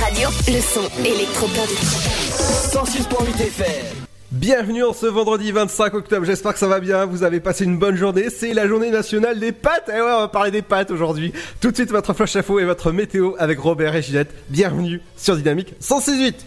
Radio. Le son électropop. 106.8 FM. Bienvenue en ce vendredi 25 octobre, j'espère que ça va bien, vous avez passé une bonne journée, c'est la journée nationale des pâtes, et ouais on va parler des pâtes aujourd'hui. Tout de suite votre flash info et votre météo avec Robert et Ginette, bienvenue sur Dynamique 168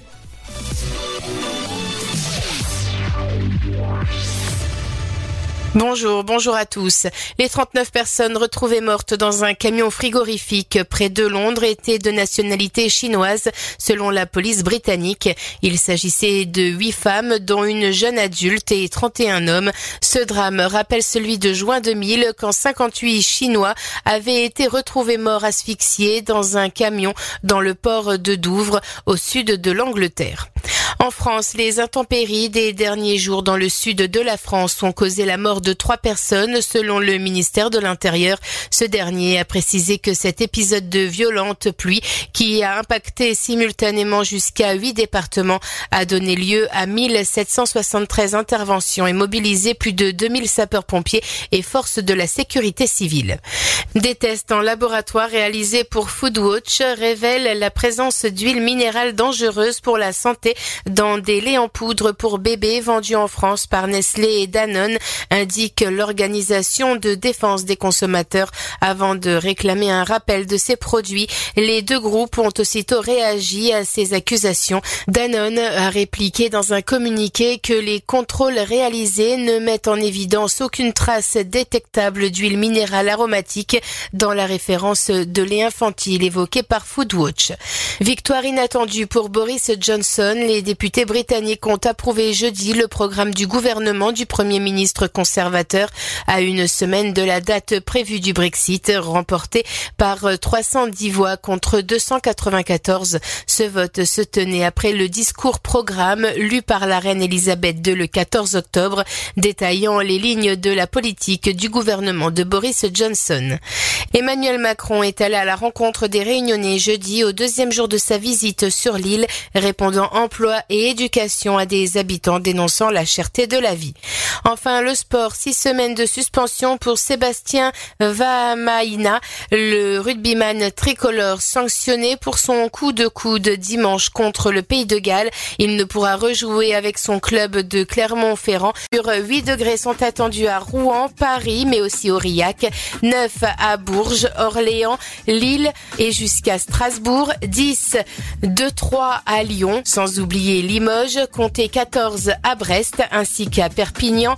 Bonjour, bonjour à tous. Les 39 personnes retrouvées mortes dans un camion frigorifique près de Londres étaient de nationalité chinoise, selon la police britannique. Il s'agissait de 8 femmes, dont une jeune adulte et 31 hommes. Ce drame rappelle celui de juin 2000, quand 58 Chinois avaient été retrouvés morts asphyxiés dans un camion dans le port de Douvres, au sud de l'Angleterre. En France, les intempéries des derniers jours dans le sud de la France ont causé la mort de trois personnes, selon le ministère de l'Intérieur. Ce dernier a précisé que cet épisode de violente pluie, qui a impacté simultanément jusqu'à huit départements, a donné lieu à 1773 interventions et mobilisé plus de 2000 sapeurs-pompiers et forces de la sécurité civile. Des tests en laboratoire réalisés pour Foodwatch révèlent la présence d'huile minérale dangereuse pour la santé dans des laits en poudre pour bébés vendus en France par Nestlé et Danone, l'organisation de défense des consommateurs avant de réclamer un rappel de ces produits. Les deux groupes ont aussitôt réagi à ces accusations. Danone a répliqué dans un communiqué que les contrôles réalisés ne mettent en évidence aucune trace détectable d'huile minérale aromatique dans la référence de lait infantile évoquée par Foodwatch. Victoire inattendue pour Boris Johnson. Les députés britanniques ont approuvé jeudi le programme du gouvernement du Premier ministre à une semaine de la date prévue du Brexit, remporté par 310 voix contre 294. Ce vote se tenait après le discours programme lu par la reine Elisabeth II le 14 octobre, détaillant les lignes de la politique du gouvernement de Boris Johnson. Emmanuel Macron est allé à la rencontre des Réunionnais jeudi au deuxième jour de sa visite sur l'île, répondant emploi et éducation à des habitants dénonçant la cherté de la vie. Enfin, le sport, six semaines de suspension pour Sébastien Vahamaina, le rugbyman tricolore sanctionné pour son coup de coude dimanche contre le Pays de Galles. Il ne pourra rejouer avec son club de Clermont-Ferrand. Sur 8 degrés sont attendus à Rouen, Paris, mais aussi Aurillac, 9 à Bourges, Orléans, Lille et jusqu'à Strasbourg, 10 de 3 à Lyon, sans oublier Limoges, comptez 14 à Brest ainsi qu'à Perpignan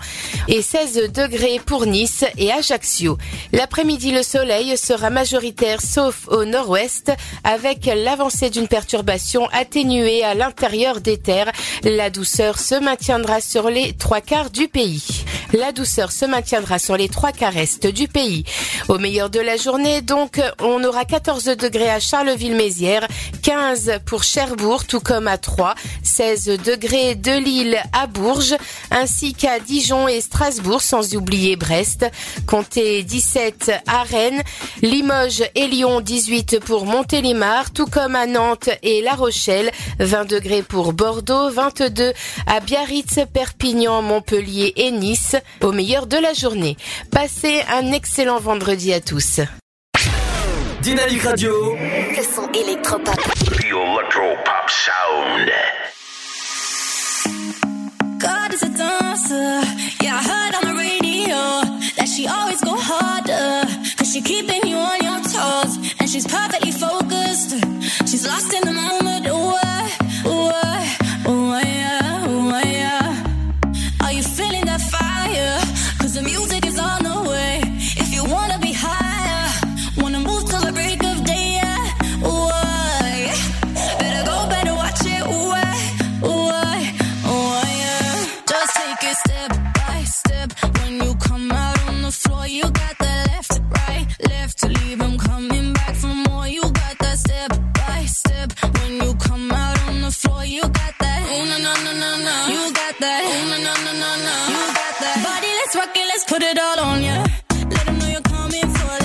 et 16 degrés pour Nice et Ajaccio. L'après-midi, le soleil sera majoritaire sauf au nord-ouest avec l'avancée d'une perturbation atténuée à l'intérieur des terres. La douceur se maintiendra sur les trois quarts du pays. La douceur se maintiendra sur les trois quarts est du pays. Au meilleur de la journée, donc, on aura 14 degrés à Charleville-Mézières, 15 pour Cherbourg, tout comme à Troyes, 16 degrés de Lille à Bourges, ainsi qu'à Dijon et Strasbourg, sans oublier Brest. Comptez 17 à Rennes, Limoges et Lyon, 18 pour Montélimar, tout comme à Nantes et La Rochelle, 20 degrés pour Bordeaux, 22 à Biarritz, Perpignan, Montpellier et Nice, au meilleur de la journée. Passez un excellent vendredi à tous. Dynamique Radio. Le son électropop. The Electro Pop Sound. Is a dancer. Yeah, I heard on the radio that she always go harder. Cause she keeping you on your toes. And she's perfectly focused. She's lost in the moment. Ooh, Boy, you got that. Oh no, no, no, no, no. You got that. Oh no, no, no, no, no. You got that. Body, let's rock it, let's put it all on ya. Yeah. Let them know you're coming for it.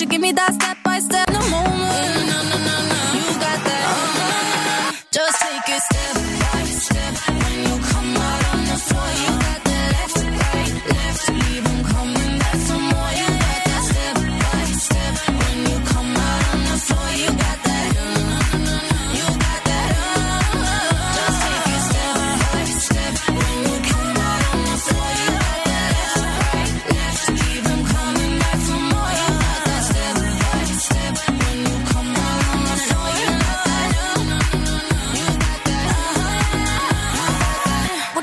you give me that step?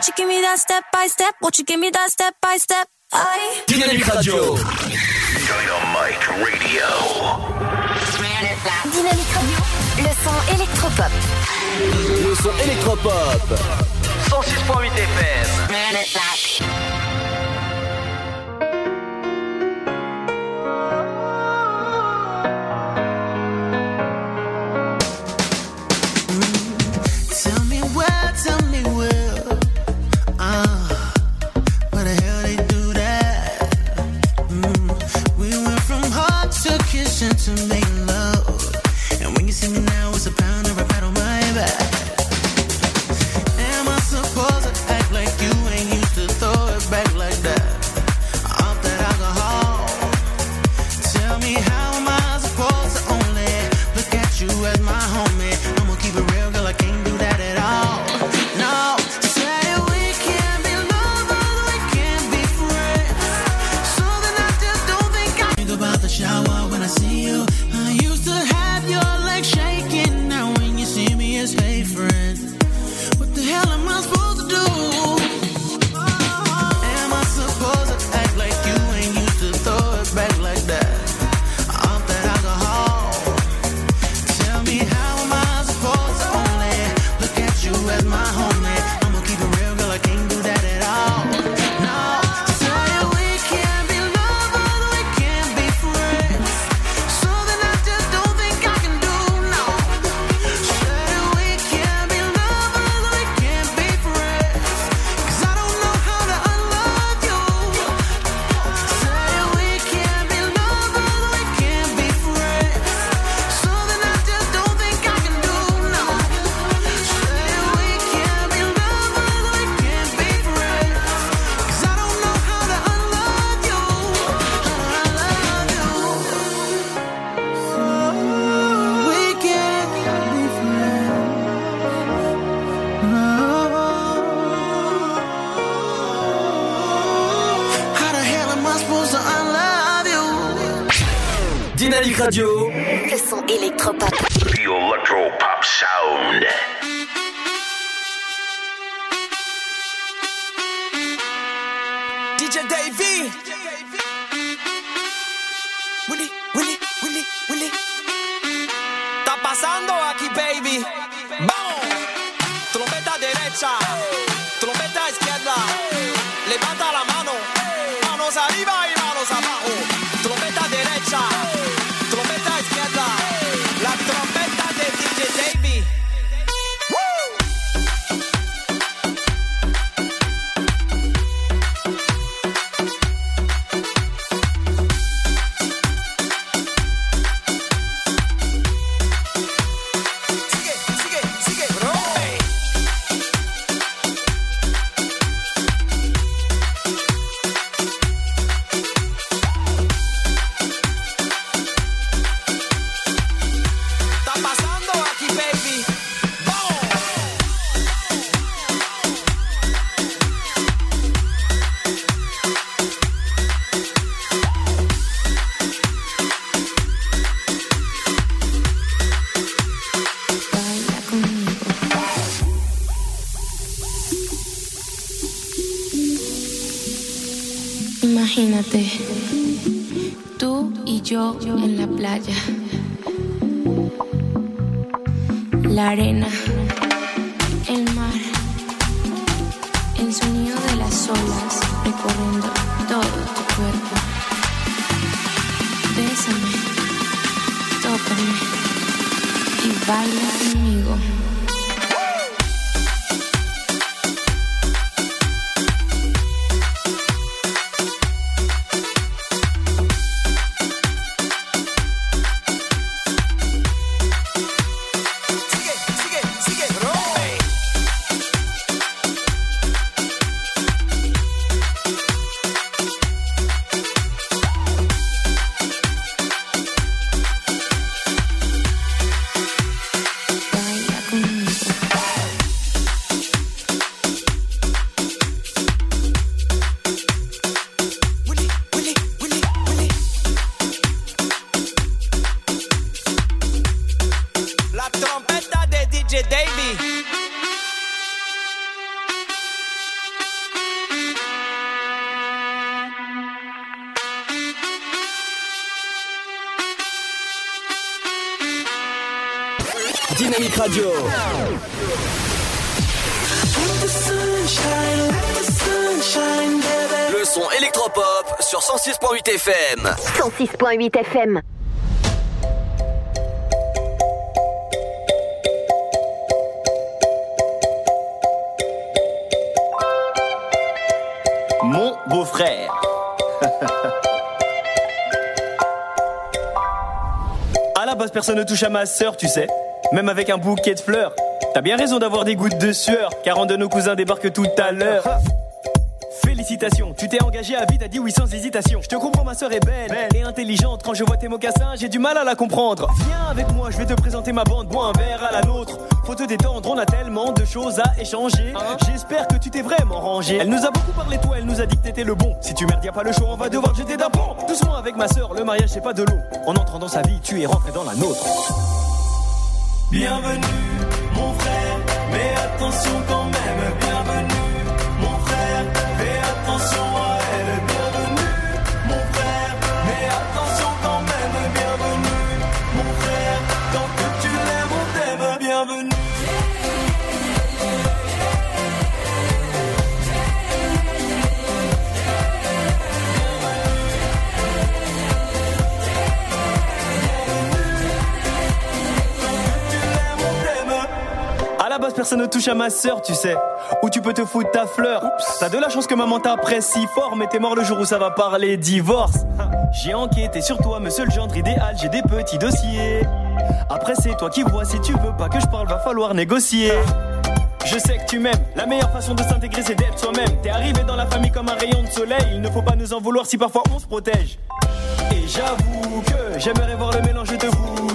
you give me that step by step? Won't you give me that step by step? I Radio. Dynamite Radio. Dynamique Radio. Le son électropop. Le son électropop. 106.8 FM. to make love. And when you see me now, it's a pound of on my back. Am I supposed to act like you ain't used to throw it back like that? Off that alcohol. Tell me how am I supposed to only look at you as my homie? I'ma keep it real, girl, I can't do that. 106.8 FM. 106.8 FM. Mon beau-frère. à la base, personne ne touche à ma sœur, tu sais. Même avec un bouquet de fleurs. T'as bien raison d'avoir des gouttes de sueur, car un de nos cousins débarque tout à l'heure. Félicitations, tu t'es engagé à vie, t'as dit oui sans hésitation. Je te comprends, ma sœur est belle, et intelligente. Quand je vois tes mocassins, j'ai du mal à la comprendre. Viens avec moi, je vais te présenter ma bande, bois un verre à la nôtre. Faut te détendre, on a tellement de choses à échanger. J'espère que tu t'es vraiment rangé. Elle nous a beaucoup parlé, toi, elle nous a dit que t'étais le bon. Si tu merdes, y a pas le choix, on va devoir te jeter d'un pont. Doucement avec ma sœur, le mariage c'est pas de l'eau. En entrant dans sa vie, tu es rentré dans la nôtre. Bienvenue, mon frère, mais attention quand même, bienvenue, Personne ne touche à ma sœur, tu sais. Où tu peux te foutre ta fleur. T'as de la chance que maman t'apprécie fort, mais t'es mort le jour où ça va parler divorce. J'ai enquêté sur toi, monsieur le gendre idéal, j'ai des petits dossiers. Après, c'est toi qui vois, si tu veux pas que je parle, va falloir négocier. Je sais que tu m'aimes, la meilleure façon de s'intégrer c'est d'être soi-même. T'es arrivé dans la famille comme un rayon de soleil, il ne faut pas nous en vouloir si parfois on se protège. Et j'avoue que j'aimerais voir le mélange de vous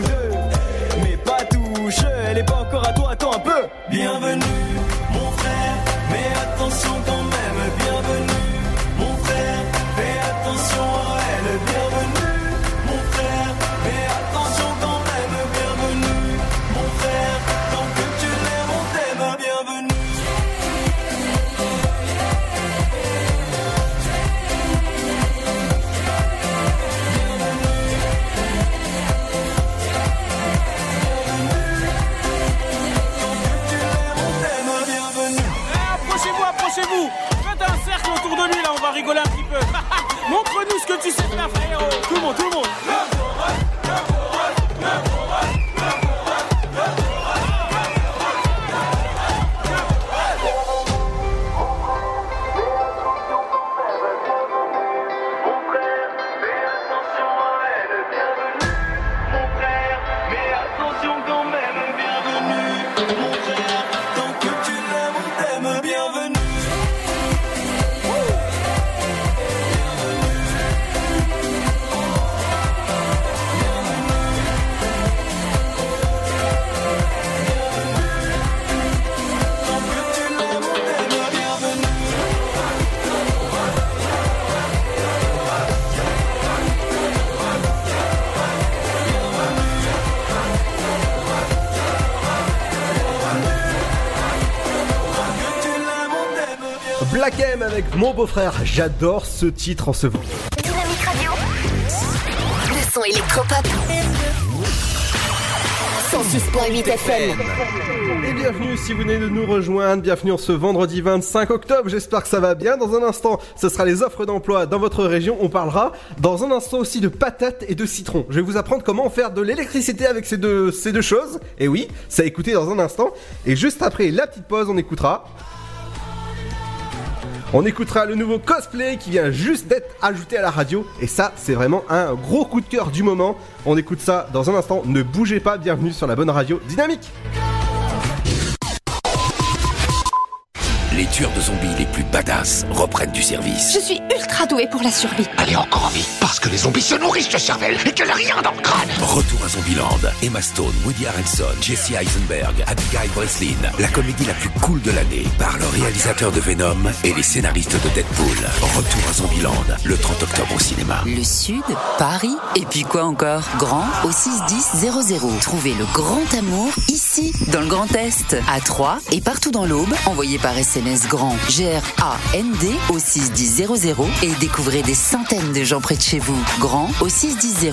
elle est pas encore à toi, attends un peu. Bienvenue, mon frère, mais attention quand rigoler un petit peu. Montre-nous ce que tu sais faire, frérot. Tout le monde, tout le monde. Mon beau-frère. J'adore ce titre en ce vendredi. Dynamique Radio. Le son électropop. 106.8 FM. Et bienvenue si vous venez de nous rejoindre, bienvenue en ce vendredi 25 octobre, j'espère que ça va bien. Dans un instant, ce sera les offres d'emploi dans votre région, on parlera dans un instant aussi de patates et de citron. Je vais vous apprendre comment faire de l'électricité avec ces deux, ces deux choses. Et oui, ça a écouté dans un instant. Et juste après la petite pause, on écoutera... On écoutera le nouveau cosplay qui vient juste d'être ajouté à la radio. Et ça, c'est vraiment un gros coup de cœur du moment. On écoute ça dans un instant. Ne bougez pas, bienvenue sur la bonne radio dynamique. Les tueurs de zombies les plus badass reprennent du service. Je suis ultra douée pour la survie. Allez encore en vie, parce que les zombies se nourrissent de cervelle et qu'elle a rien dans le crâne. Retour à Zombieland. Emma Stone, Woody Harrelson, Jesse Eisenberg, Abigail Breslin. La comédie la plus cool de l'année par le réalisateur de Venom et les scénaristes de Deadpool. Retour à Zombieland, le 30 octobre au cinéma. Le Sud, Paris, et puis quoi encore? Grand au 61000. Trouvez le grand amour ici, dans le Grand Est, à Troyes et partout dans l'Aube. Envoyez par SMS grand G-R-A-N-D au 61000 et découvrez des centaines de gens près de chez vous. Grand au 61000.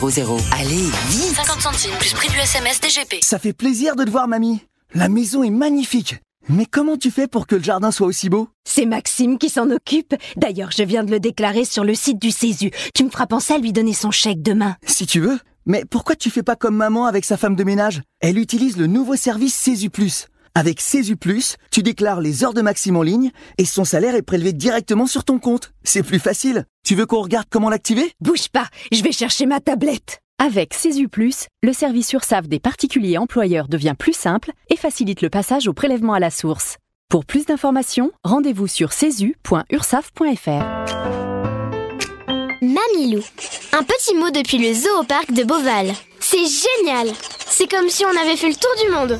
Allez, vite 50 centimes plus prix du SMS DGP. Ça fait plaisir de te voir, mamie. La maison est magnifique. Mais comment tu fais pour que le jardin soit aussi beau? C'est Maxime qui s'en occupe. D'ailleurs, je viens de le déclarer sur le site du Césu. Tu me feras penser à lui donner son chèque demain. Si tu veux. Mais pourquoi tu fais pas comme maman avec sa femme de ménage? Elle utilise le nouveau service Césu Plus. Avec Césu Plus, tu déclares les heures de Maxime en ligne et son salaire est prélevé directement sur ton compte. C'est plus facile. Tu veux qu'on regarde comment l'activer? Bouge pas, je vais chercher ma tablette. Avec Césu Plus, le service URSAF des particuliers employeurs devient plus simple et facilite le passage au prélèvement à la source. Pour plus d'informations, rendez-vous sur cesu.ursaf.fr. Mamilou, un petit mot depuis le zoo au parc de Beauval. C'est génial C'est comme si on avait fait le tour du monde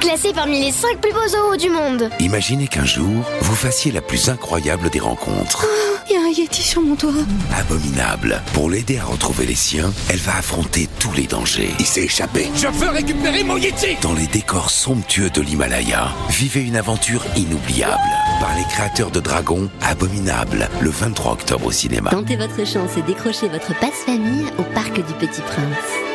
Classé parmi les 5 plus beaux zoos du monde Imaginez qu'un jour, vous fassiez la plus incroyable des rencontres. Il y a un Yeti sur mon toit. Abominable. Pour l'aider à retrouver les siens, elle va affronter tous les dangers. Il s'est échappé. Je veux récupérer mon Yeti Dans les décors somptueux de l'Himalaya, vivez une aventure inoubliable. Par les créateurs de Dragon, Abominable, le 23 octobre au cinéma. Tentez votre chance et décrochez votre passe-famille au Parc du Petit Prince.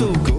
so.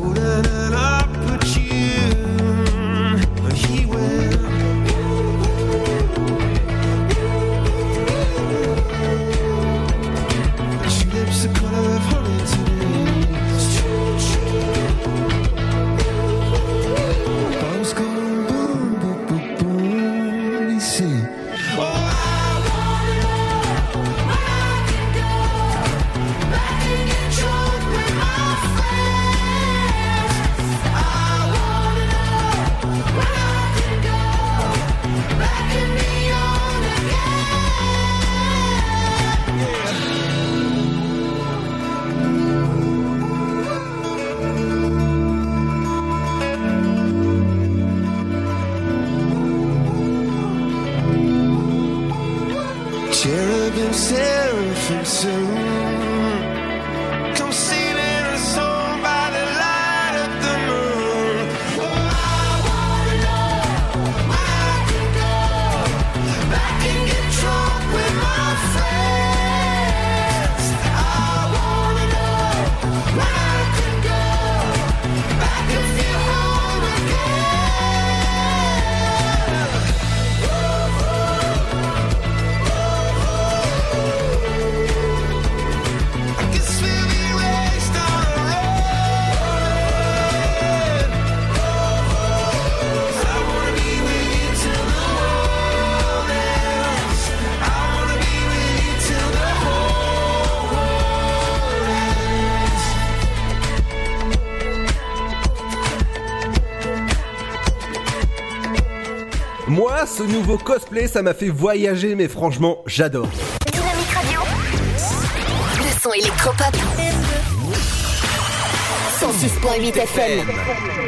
Ce nouveau cosplay, ça m'a fait voyager, mais franchement, j'adore. Dynamique Radio. Le son électropop. 106.8 FM.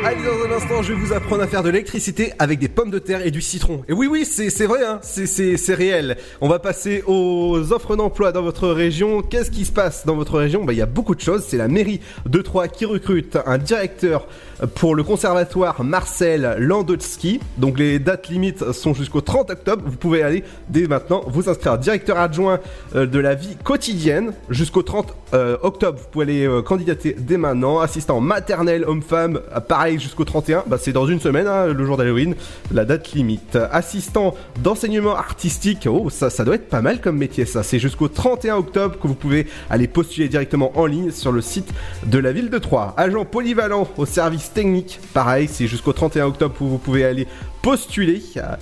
Allez, dans un instant, je vais vous apprendre à faire de l'électricité avec des pommes de terre et du citron. Et oui, oui, c'est vrai, hein, c'est réel. On va passer aux offres d'emploi dans votre région. Qu'est-ce qui se passe dans votre région? Bah, Il y a beaucoup de choses. C'est la mairie de Troyes qui recrute un directeur pour le conservatoire Marcel Landowski. Donc les dates limites sont jusqu'au 30 octobre. Vous pouvez aller dès maintenant vous inscrire. Directeur adjoint euh, de la vie quotidienne jusqu'au 30 euh, octobre. Vous pouvez aller euh, candidater dès maintenant. Assistant maternel homme-femme, pareil jusqu'au 31. Bah, c'est dans une semaine, hein, le jour d'Halloween, la date limite. Assistant d'enseignement artistique. Oh, ça, ça doit être pas mal comme métier, ça. C'est jusqu'au 31 octobre que vous pouvez aller postuler directement en ligne sur le site de la ville de Troyes. Agent polyvalent au service technique. Pareil, c'est jusqu'au 31 octobre que vous pouvez aller postuler.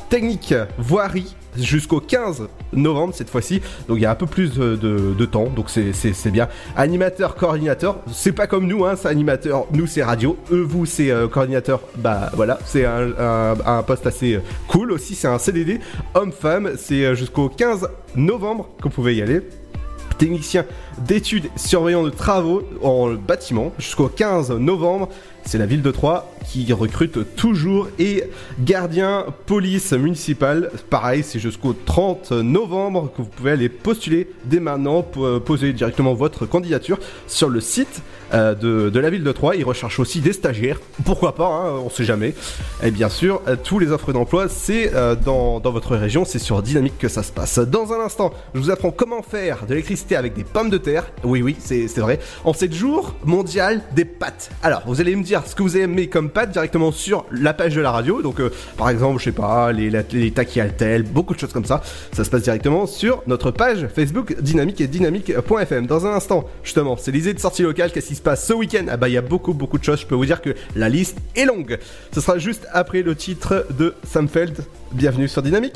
Technique voirie jusqu'au 15 novembre cette fois-ci. Donc il y a un peu plus de, temps, donc c'est- bien. Animateur, coordinateur, c'est pas comme nous, hein, c'est animateur, nous c'est radio, eux vous c'est euh, coordinateur, bah voilà, c'est un, un- un poste assez euh, cool aussi, c'est un CDD, homme-femme, c'est euh, jusqu'au 15 novembre que vous pouvez y aller technicien d'études surveillant de travaux en bâtiment jusqu'au 15 novembre. C'est la ville de Troyes qui recrute toujours et gardien police municipale. Pareil, c'est jusqu'au 30 novembre que vous pouvez aller postuler dès maintenant euh, poser directement votre candidature sur le site euh, de, la ville de Troyes. Ils recherchent aussi des stagiaires. Pourquoi pas, hein, on sait jamais. Et bien sûr, euh, tous les offres d'emploi, c'est dans, votre région, c'est sur Dynamique que ça se passe. Dans un instant, je vous apprends comment faire de l'électricité avec des pommes de terre. Oui, oui, c'est vrai. En 7 jours mondial des pâtes. Alors, vous allez me dire ce que vous aimez comme pâtes directement sur la page de la radio. Donc, euh, par exemple, je sais pas, les, les taquis Altel, beaucoup de choses comme ça. Ça se passe directement sur notre page Facebook Dynamique et Dynamique.fm. Dans un instant, justement, c'est l'idée de sortie locale. Qu'est-ce qui se passe ce week-end? Ah bah, il y a beaucoup, beaucoup de choses. Je peux vous dire que la liste est longue. Ce sera juste après le titre de Samfeld. Bienvenue sur Dynamique.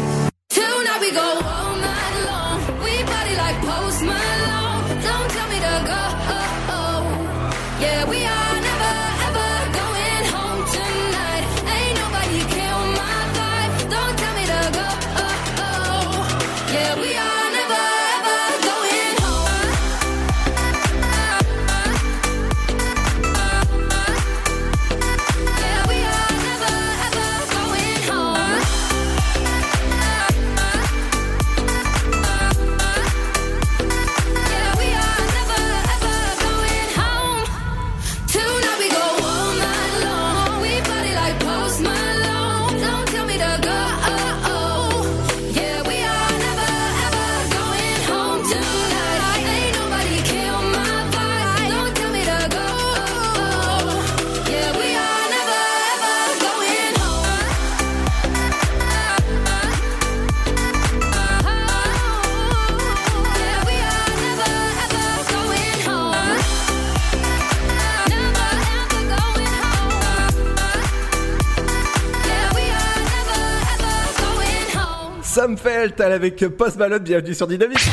Felt avec Post Malone, bienvenue sur Dynamique.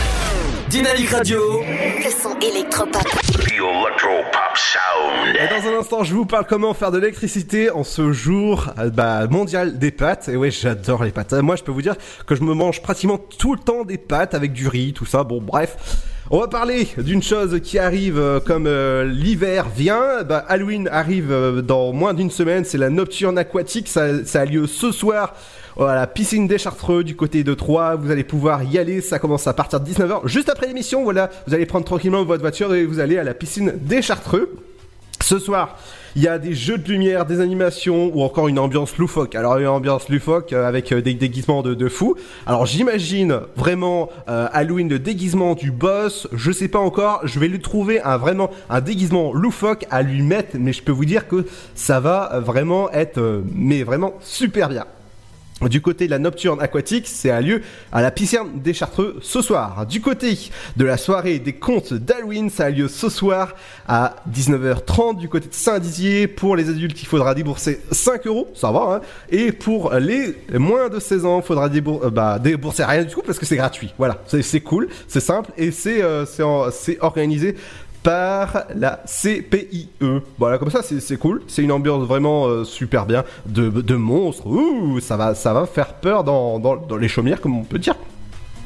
Dynamique Radio. Le son électropop. Et dans un instant, je vous parle comment faire de l'électricité en ce jour euh, bah, mondial des pâtes. Et ouais, j'adore les pâtes. Moi, je peux vous dire que je me mange pratiquement tout le temps des pâtes avec du riz, tout ça. Bon, bref. On va parler d'une chose qui arrive euh, comme euh, l'hiver vient. Bah, Halloween arrive euh, dans moins d'une semaine. C'est la nocturne aquatique. Ça, ça a lieu ce soir à la piscine des Chartreux du côté de Troyes. Vous allez pouvoir y aller. Ça commence à partir de 19h. Juste après l'émission, voilà. Vous allez prendre tranquillement votre voiture et vous allez à la piscine des Chartreux. Ce soir, il y a des jeux de lumière, des animations ou encore une ambiance loufoque. Alors une ambiance loufoque euh, avec euh, des déguisements de, fous. Alors j'imagine vraiment euh, Halloween le déguisement du boss. Je sais pas encore. Je vais lui trouver un vraiment un déguisement loufoque à lui mettre, mais je peux vous dire que ça va vraiment être mais vraiment super bien. Du côté de la nocturne aquatique, c'est un lieu à la piscine des Chartreux ce soir. Du côté de la soirée des contes d'Halloween, ça a lieu ce soir à 19h30 du côté de Saint-Dizier. Pour les adultes, il faudra débourser 5 euros, ça va, hein. Et pour les moins de 16 ans, il faudra débour- euh, bah, débourser rien du tout parce que c'est gratuit. Voilà, c'est cool, c'est simple et c'est euh, organisé par la CPIE. Voilà, comme ça, c'est cool. C'est une ambiance vraiment euh, super bien de, de monstres. Ouh, ça va, ça va faire peur dans les chaumières, comme on peut dire.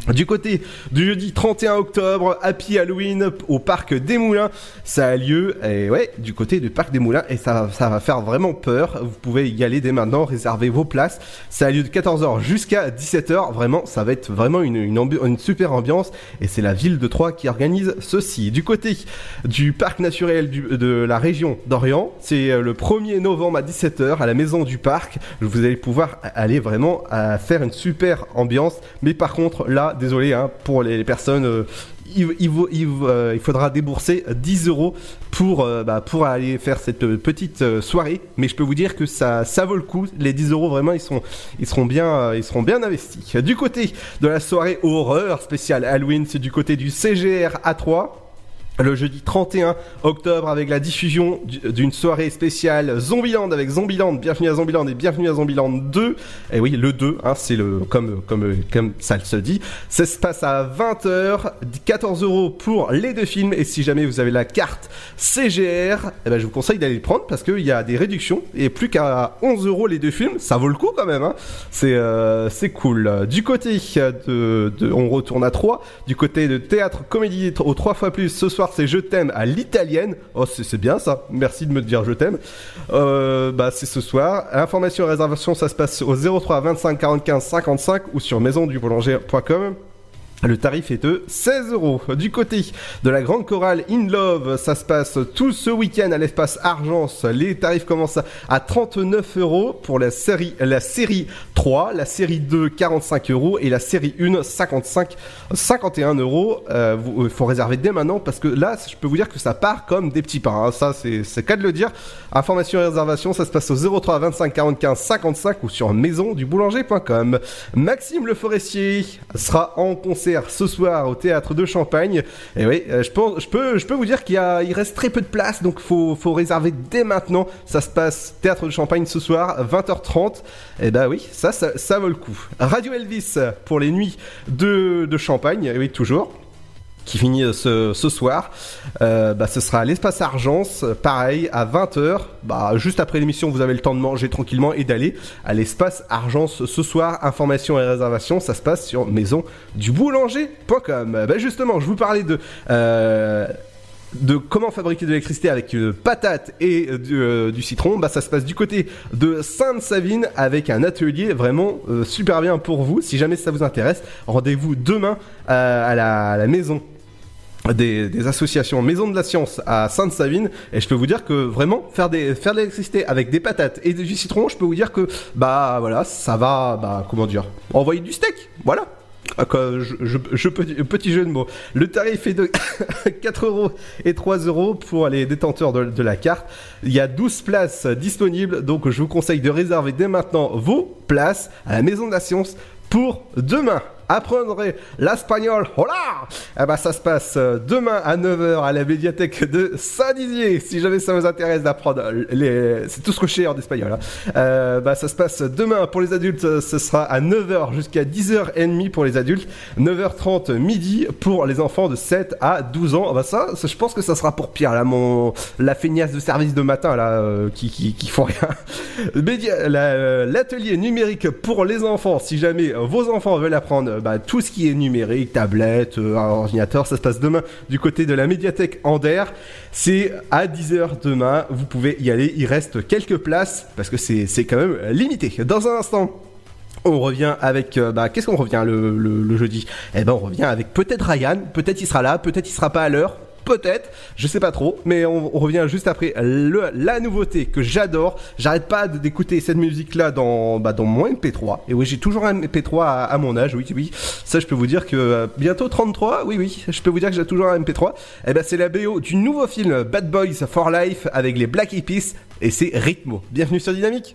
Du côté du jeudi 31 octobre, Happy Halloween au parc des Moulins, ça a lieu, et ouais, du côté du parc des Moulins, et ça, va- ça va faire vraiment peur. Vous pouvez y aller dès maintenant, réserver vos places. Ça a lieu de 14h jusqu'à 17h. Vraiment, ça va être vraiment une, super ambiance, et c'est la ville de Troyes qui organise ceci. Du côté du parc naturel de la région d'Orient, c'est euh, le 1er novembre à 17h à la maison du parc. Vous allez pouvoir aller vraiment faire une super ambiance, mais par contre, là, désolé hein, pour les personnes. euh, euh, il faudra débourser 10 euros pour, euh, bah, pour aller faire cette petite soirée. Mais je peux vous dire que ça, ça vaut le coup. Les 10 euros, vraiment, ils, seront bien, ils seront bien investis. Du côté de la soirée horreur spéciale Halloween, c'est du côté du CGR A3. Le jeudi 31 octobre avec la diffusion du- d'une soirée spéciale Zombieland avec Zombieland, bienvenue à Zombieland et bienvenue à Zombieland 2. Et oui, le 2, hein, c'est le comme comme comme ça se dit. Ça se passe à 20h, 14 euros pour les deux films et si jamais vous avez la carte CGR, eh ben, je vous conseille d'aller le prendre parce qu'il y a des réductions et plus qu'à 11 euros les deux films, ça vaut le coup quand même. Hein. C'est euh, c'est cool. Du côté de, de- on retourne à 3 du côté de théâtre comédie aux 3 fois plus ce soir c'est je t'aime à l'italienne. Oh c'est bien ça. Merci de me dire je t'aime. Euh, bah c'est ce soir. Information et réservation ça se passe au 03 25 45 55 ou sur maisonduboulanger.com le tarif est de 16 euros. Du côté de la grande chorale In Love, ça se passe tout ce week-end à l'espace Argence. Les tarifs commencent à 39 euros pour la série, la série 3, la série 2 45 euros et la série 1 55, 51 euros. Euh, vous- Il faut réserver dès maintenant parce que là, je peux vous dire que ça part comme des petits pains. hein. Ça, c'est c'est cas de le dire. Information et réservation, ça se passe au 03 25 45 55 ou sur maisonduboulanger.com. Maxime Le Forestier sera en concert ce soir au théâtre de Champagne. Et oui, euh, je peux, je peux vous dire qu'il reste très peu de place, donc faut, réserver dès maintenant. Ça se passe théâtre de Champagne ce soir, 20h30. Et bah oui, ça, ça, ça vaut le coup. Radio Elvis pour les nuits de, de Champagne. Et oui, toujours qui finit euh, ce, soir. Euh, bah, ce sera à l'espace Argence, pareil, à 20h. Bah, juste après l'émission, vous avez le temps de manger tranquillement et d'aller à l'espace Argence ce soir. Informations et réservations, ça se passe sur maisonduboulanger.com. Bah, justement, je vous parlais de... euh, de comment fabriquer de l'électricité avec euh, patate et du, citron, bah ça se passe du côté de Sainte-Savine avec un atelier vraiment super bien pour vous. Si jamais ça vous intéresse, rendez-vous demain à la maison des, associations Maison de la Science à Sainte-Savine et je peux vous dire que vraiment faire de l'électricité avec des patates et du citron, je peux vous dire que bah voilà, ça va bah comment dire, envoyer du steak. Voilà. Ah, je, je- petit, jeu de mots. Le tarif est de 4 euros et 3 euros pour les détenteurs de, de la carte. Il y a 12 places disponibles, donc je vous conseille de réserver dès maintenant vos places à la Maison de la Science pour demain. Apprendrez l'espagnol, hola Eh ben ça se passe euh, demain à 9h à la médiathèque de Saint-Dizier. Si jamais ça vous intéresse d'apprendre. C'est tout ce que je sais en espagnol. hein. Euh, bah, ça se passe demain pour les adultes, ce sera à 9h jusqu'à 10h30 pour les adultes. 9h30 midi pour les enfants de 7 à 12 ans. Ah Bah ça, ça, je pense que ça sera pour Pierre, là, mon... la feignasse de service de matin, là, euh, qui, qui, qui font rien. Euh, L'atelier numérique pour les enfants, si jamais vos enfants veulent apprendre euh, bah, tout ce qui est numérique, tablette, euh, ordinateur, ça se passe demain du côté de la médiathèque Ander. C'est à 10h demain, vous pouvez y aller, il reste quelques places parce que c'est c'est quand même limité. Dans un instant, on revient avec euh, bah qu'est-ce qu'on revient le, le- le jeudi? Eh ben on revient avec peut-être Ryan, peut-être il sera là, peut-être il sera pas à l'heure. Peut-être, je sais pas trop, mais on, revient juste après la nouveauté que j'adore. J'arrête pas d'écouter cette musique-là dans, bah, dans mon MP3. Et oui, j'ai toujours un MP3 à, mon âge, oui, oui. Ça, je peux vous dire que euh, bientôt 33, oui, oui, je peux vous dire que j'ai toujours un MP3. Et ben, c'est la BO du nouveau film Bad Boys for Life avec les Black Eyed et c'est Rhythmo. Bienvenue sur Dynamique.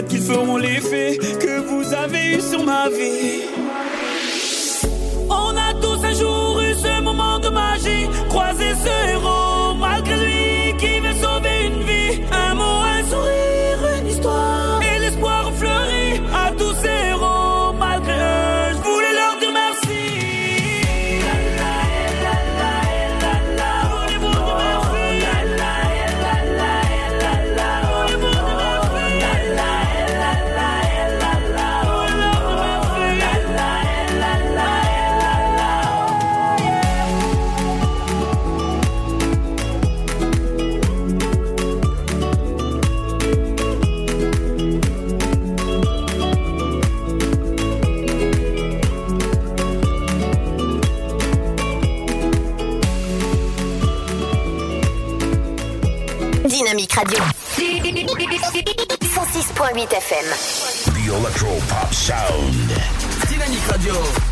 Peut-être qu'ils feront l'effet que vous avez eu sur ma vie. Radio. 106.8 FM. The Electro Pop Sound. Dynamique Radio.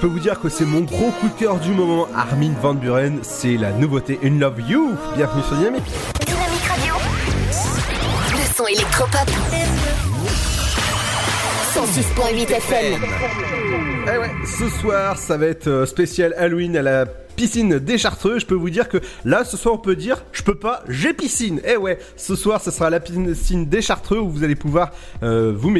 Peux vous dire que c'est mon gros coup de cœur du moment. Armin Van Buren, c'est la nouveauté In Love You. Bienvenue sur Dynamique. Dynamique Radio. Le son électropop. 106.8 FM. Eh ouais, ce soir, ça va être euh, spécial Halloween à la piscine des Chartreux. Je peux vous dire que là, ce soir, on peut dire je peux pas, j'ai piscine. Eh ouais, ce soir, ce sera la piscine des Chartreux où vous allez pouvoir euh, vous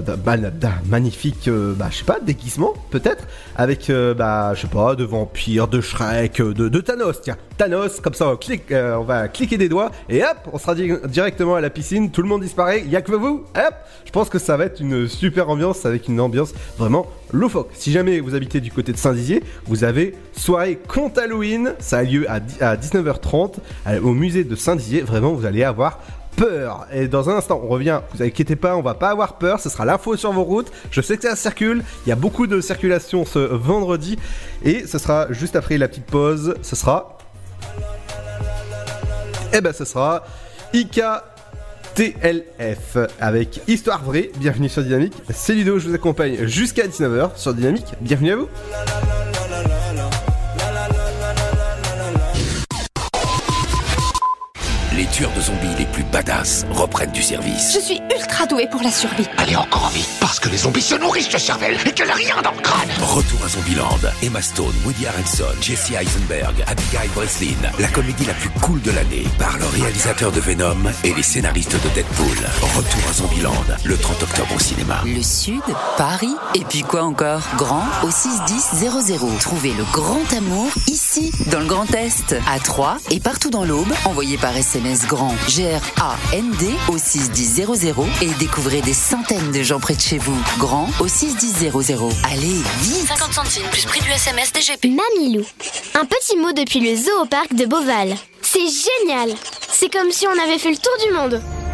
d'un- bah, d'un magnifique, euh, bah je sais pas, déguisement peut-être avec euh, bah je sais pas, de vampire, de Shrek, de, Thanos. Tiens, Thanos, comme ça, on, clique, on va cliquer des doigts et hop, on sera di- directement à la piscine. Tout le monde disparaît, il y a que vous. Hop, je pense que ça va être une super ambiance avec une ambiance vraiment loufoque. Si jamais vous habitez du côté de Saint-Dizier, vous avez soirée compte Halloween. Ça a lieu à, dix- à 19h30 à- au musée de Saint-Dizier. Vraiment, vous allez avoir peur. Et dans un instant, on revient. Vous inquiétez pas, on va pas avoir peur. Ce sera l'info sur vos routes. Je sais que ça circule. Il y a beaucoup de circulation ce vendredi. Et ce sera juste après la petite pause. Ce sera. Eh ben, ce sera Ika. TLF avec Histoire Vraie, bienvenue sur Dynamique, c'est Ludo, je vous accompagne jusqu'à 19h sur Dynamique, bienvenue à vous Les tueurs de zombies les plus badass reprennent du service. Je suis ultra douée pour la survie. Allez encore vite, parce que les zombies se nourrissent de cervelle et qu'elle a rien dans le crâne. Retour à Zombieland. Emma Stone, Woody Harrelson, Jesse Eisenberg, Abigail Breslin. La comédie la plus cool de l'année par le réalisateur de Venom et les scénaristes de Deadpool. Retour à Zombieland, le 30 octobre au cinéma. Le Sud, Paris, et puis quoi encore? Grand au 61000. Trouvez le grand amour ici, dans le Grand Est, à Troyes et partout dans l'Aube. Envoyez par SMS grand G-R-A-N-D au 61000 et découvrez des centaines de gens près de chez vous. Grand au 61000. Allez, vite 50 centimes plus prix du SMS DGP. Mamilou. Un petit mot depuis le zoo au parc de Beauval. C'est génial C'est comme si on avait fait le tour du monde.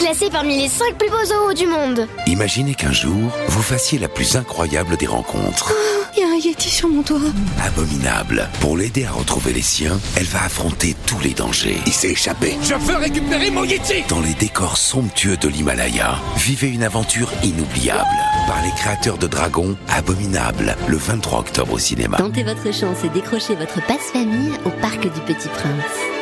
Classé parmi les 5 plus beaux zoos du monde. Imaginez qu'un jour, vous fassiez la plus incroyable des rencontres. Il y a un Yeti sur mon toit. Abominable. Pour l'aider à retrouver les siens, elle va affronter tous les dangers. Il s'est échappé. Je veux récupérer mon Yeti Dans les décors somptueux de l'Himalaya, vivez une aventure inoubliable. Par les créateurs de Dragon, Abominable, le 23 octobre au cinéma. Tentez votre chance et décrochez votre passe-famille au Parc du Petit Prince.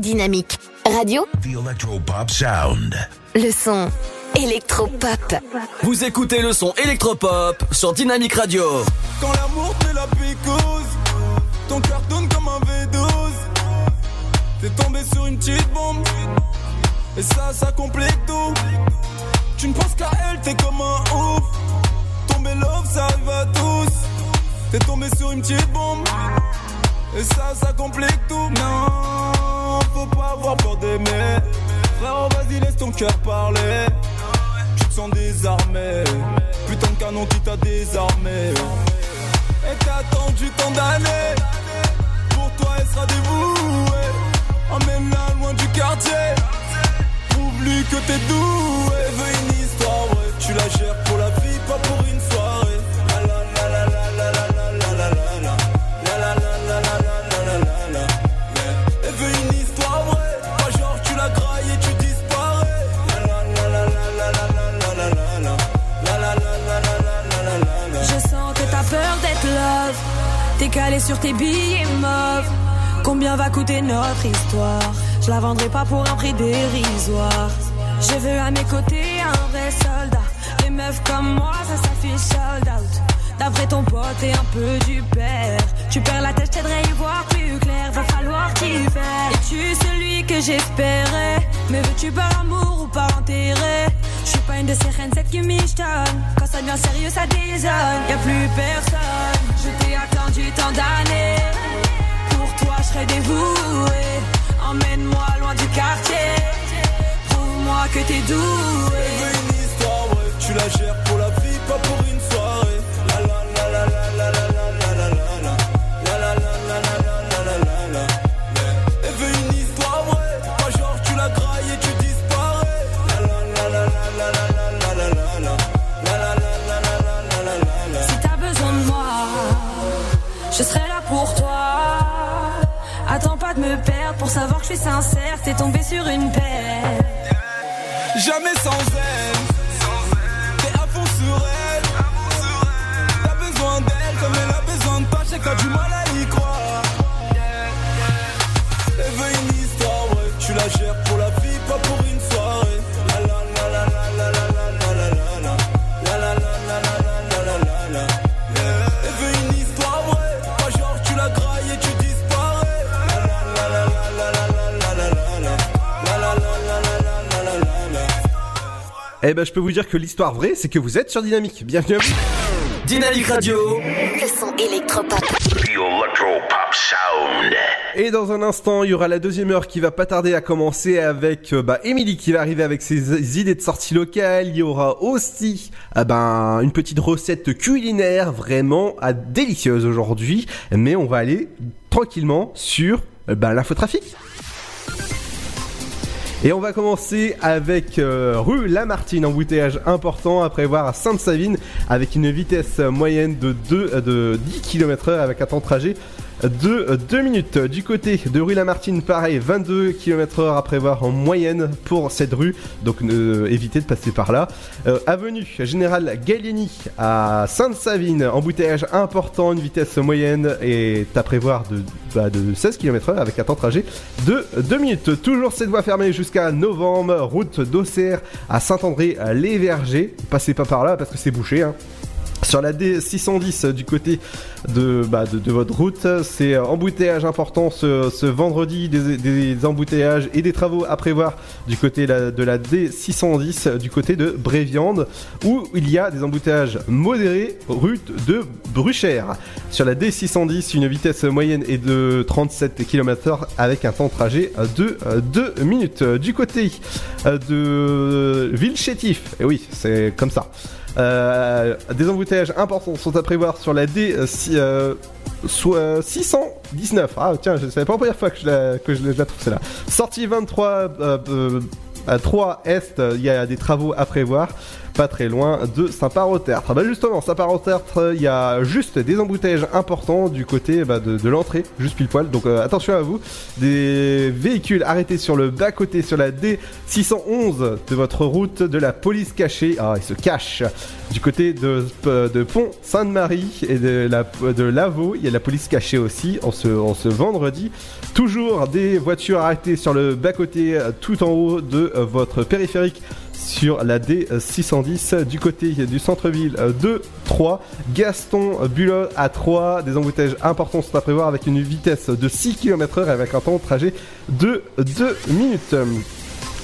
Dynamique. Radio, The Electropop Sound. le son électropop. Vous écoutez le son électropop sur Dynamique Radio. Quand l'amour te la picouse, ton cœur tourne comme un V12. T'es tombé sur une petite bombe, et ça, ça complique tout. Tu ne penses qu'à elle, t'es comme un ouf. Tomber love, ça arrive à tous. T'es tombé sur une petite bombe, et ça, ça complique tout. Non, faut pas avoir peur d'aimer. Frérot, vas-y, laisse ton cœur parler. Tu te sens désarmé. Putain de canon qui t'a désarmé. Et t'as attendu tant d'années. Pour toi, elle sera dévouée. Emmène-la loin du quartier. Prouve-lui que t'es doué. Veut une histoire, ouais. Tu la gères pour la vie, pas pour une soirée. T'es calé sur tes billets mauves. Combien va coûter notre histoire? Je la vendrai pas pour un prix dérisoire. Je veux à mes côtés un vrai soldat. Les meufs comme moi, ça s'affiche sold out. D'après ton pote et un peu du père. Tu perds la tête, je t'aiderai à y voir plus clair. Va falloir t'y faire. Es-tu celui que j'espérais? Mais veux-tu par amour ou par intérêt Je suis pas une de ces reines, celle qui michetonne. Quand ça devient sérieux, ça désonne. Y a plus personne. Je t'ai attendu tant d'années. Pour toi, je serai dévoué. Emmène-moi loin du quartier. Prouve-moi moi que t'es doué. une histoire, ouais, tu la gères pour la vie, pas pour une soirée. Je serai là pour toi. Attends pas de me perdre pour savoir que je suis sincère. T'es tombé sur une paire. Jamais sans elle. T'es à fond sur elle. T'as besoin d'elle comme elle a besoin de toi. J'ai du mal à Eh ben, je peux vous dire que l'histoire vraie, c'est que vous êtes sur Dynamique. Bienvenue à vous. Dynamique Radio. Le son électropop. Sound. Et dans un instant, il y aura la deuxième heure qui va pas tarder à commencer avec euh, bah, Emily qui va arriver avec ses idées de sortie locale. Il y aura aussi ah ben, une petite recette culinaire vraiment ah, délicieuse aujourd'hui. Mais on va aller tranquillement sur euh, bah, l'infotrafic. Et on va commencer avec euh, rue Lamartine, embouteillage important à prévoir à Sainte-Savine avec une vitesse moyenne de, 2, euh, de 10 km/h avec un temps de trajet de 2 minutes. Du côté de rue Lamartine, pareil, 22 km/h à prévoir en moyenne pour cette rue, donc euh, évitez de passer par là. Euh, avenue Général Gallieni à Sainte-Savine, embouteillage important, une vitesse moyenne est à prévoir de, bah, de 16 km/h avec un temps de trajet de 2 minutes. Toujours cette voie fermée jusqu'à novembre, route d'Auxerre à Saint-André-les-Vergers. Passez pas par là parce que c'est bouché. Hein. Sur la D610 du côté de, bah, de, de votre route, c'est embouteillage important ce, vendredi, des, embouteillages et des travaux à prévoir du côté de la D610 du côté de Bréviande où il y a des embouteillages modérés route de Bruchère. Sur la D610, une vitesse moyenne est de 37 km/h avec un temps de trajet de 2 minutes. Du côté euh, de Villechétif, et oui, c'est comme ça. Euh, des embouteillages importants sont à prévoir sur la D euh, si- euh, so- 619. Ah tiens, savais pas la première fois que je la, trouve celle-là. Sortie 23 euh, euh, à 3 Est, il y a des travaux à prévoir. Pas très loin de Saint-Par-au-Tertre. Bah justement, Saint-Par-au-Tertre, il y a juste des embouteillages importants du côté bah, de, l'entrée, juste pile poil. Donc euh, attention à vous. Des véhicules arrêtés sur le bas-côté, sur la D611 de votre route de la police cachée. Ah, ils se cachent. Du côté de, de Pont Sainte-Marie et de, la, de Lavaux, il y a la police cachée aussi en ce, en ce vendredi. Toujours des voitures arrêtées sur le bas-côté, euh, tout en haut de euh, votre périphérique sur la D610 du côté du centre-ville de 3. Gaston Bulot à 3. Des embouteillages importants sont à prévoir avec une vitesse de 6 km/h et avec un temps de trajet de 2 minutes.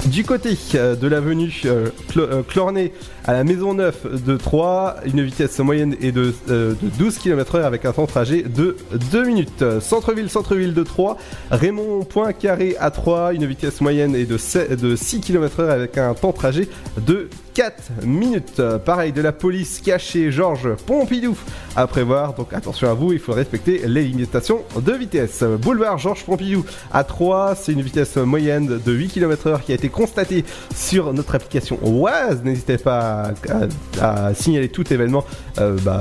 Du côté euh, de l'avenue euh, euh, Clornay à la Maison Neuve de 3, une vitesse moyenne est de, euh, de 12 km/h avec un temps de trajet de 2 minutes. Centre-ville, centre-ville de 3, Raymond Poincaré à 3, une vitesse moyenne est de, 7 de 6 km/h avec un temps de trajet de 4 minutes. Pareil de la police cachée Georges Pompidou à prévoir, donc attention à vous, il faut respecter les limitations de vitesse. Boulevard Georges Pompidou à 3, c'est une vitesse moyenne de 8 km/h qui a été constatée sur notre application Oise. N'hésitez pas à, signaler tout événement euh, bah,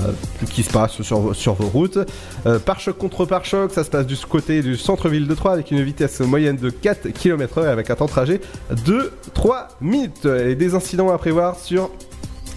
qui se passe sur, vos routes. Euh, pare-choc contre pare-choc, ça se passe du côté du centre-ville de Troyes avec une vitesse moyenne de 4 km/h avec un temps de trajet de 3 minutes. Et des incidents à prévoir sur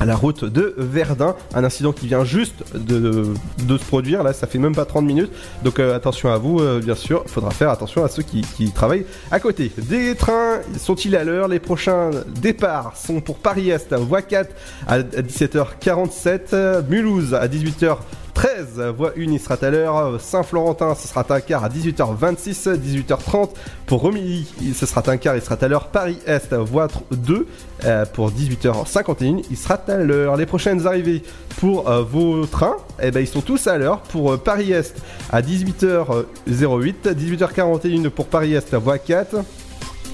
la route de Verdun, un incident qui vient juste de, se produire, là ça fait même pas 30 minutes, donc euh, attention à vous euh, bien sûr, il faudra faire attention à ceux qui, travaillent à côté. Des trains sont-ils à l'heure? Les prochains départs sont pour Paris-Est, voie 4 à 17h47, euh, Mulhouse à 18h 13, voie 1 il sera à l'heure, Saint-Florentin ce sera un quart à 18h26, 18h30 pour Romilly ce sera un quart il sera à l'heure, Paris-Est voie 2 euh, pour 18h51 il sera à l'heure. Les prochaines arrivées pour euh, vos trains, eh ben, ils sont tous à l'heure. Pour euh, Paris-Est à 18h08, 18h41 pour Paris-Est voie 4,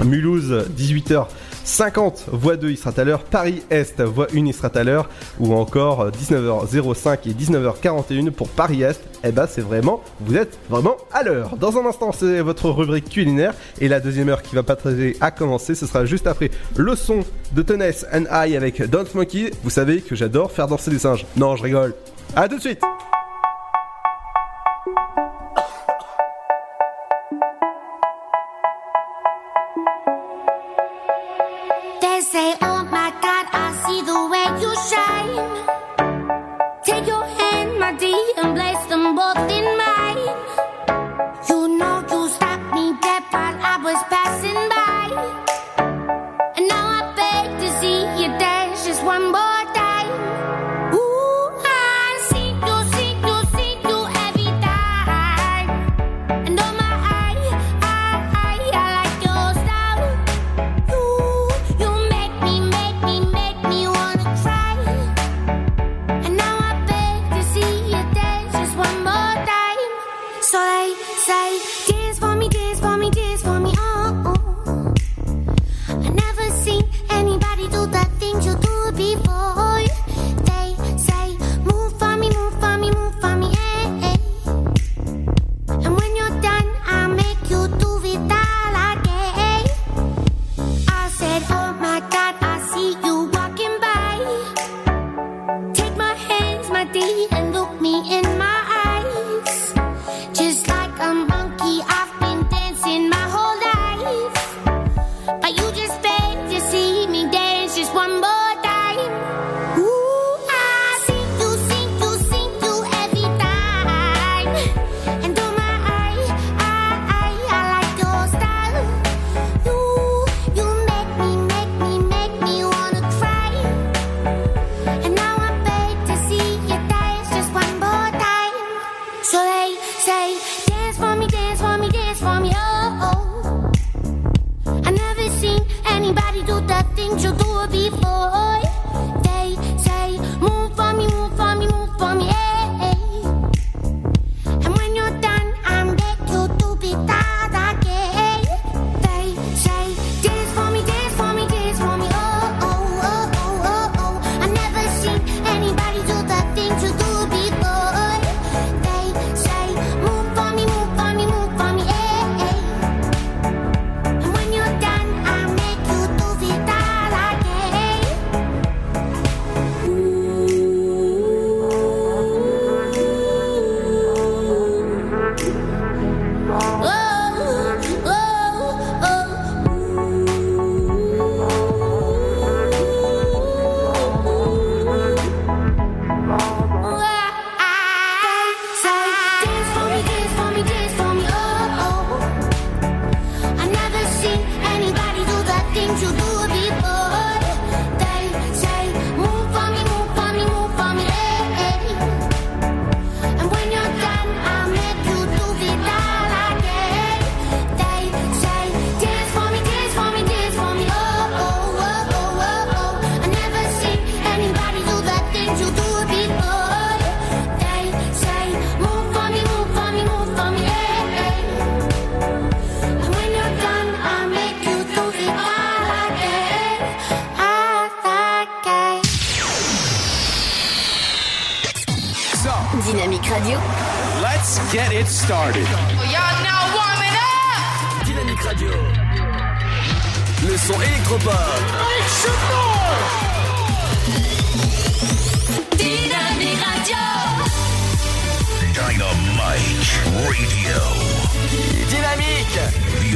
Mulhouse 18h 50, voie 2, il sera à l'heure. Paris-Est, voie 1, il sera à l'heure. Ou encore euh, 19h05 et 19h41 pour Paris-Est. Eh ben, c'est vraiment, vous êtes vraiment à l'heure. Dans un instant, c'est votre rubrique culinaire. Et la deuxième heure qui va pas tarder à commencer, ce sera juste après le son de Tennis and I avec Don't Monkey. Vous savez que j'adore faire danser des singes. Non, je rigole. À tout de suite! say, Oh my God, I see the way you shine.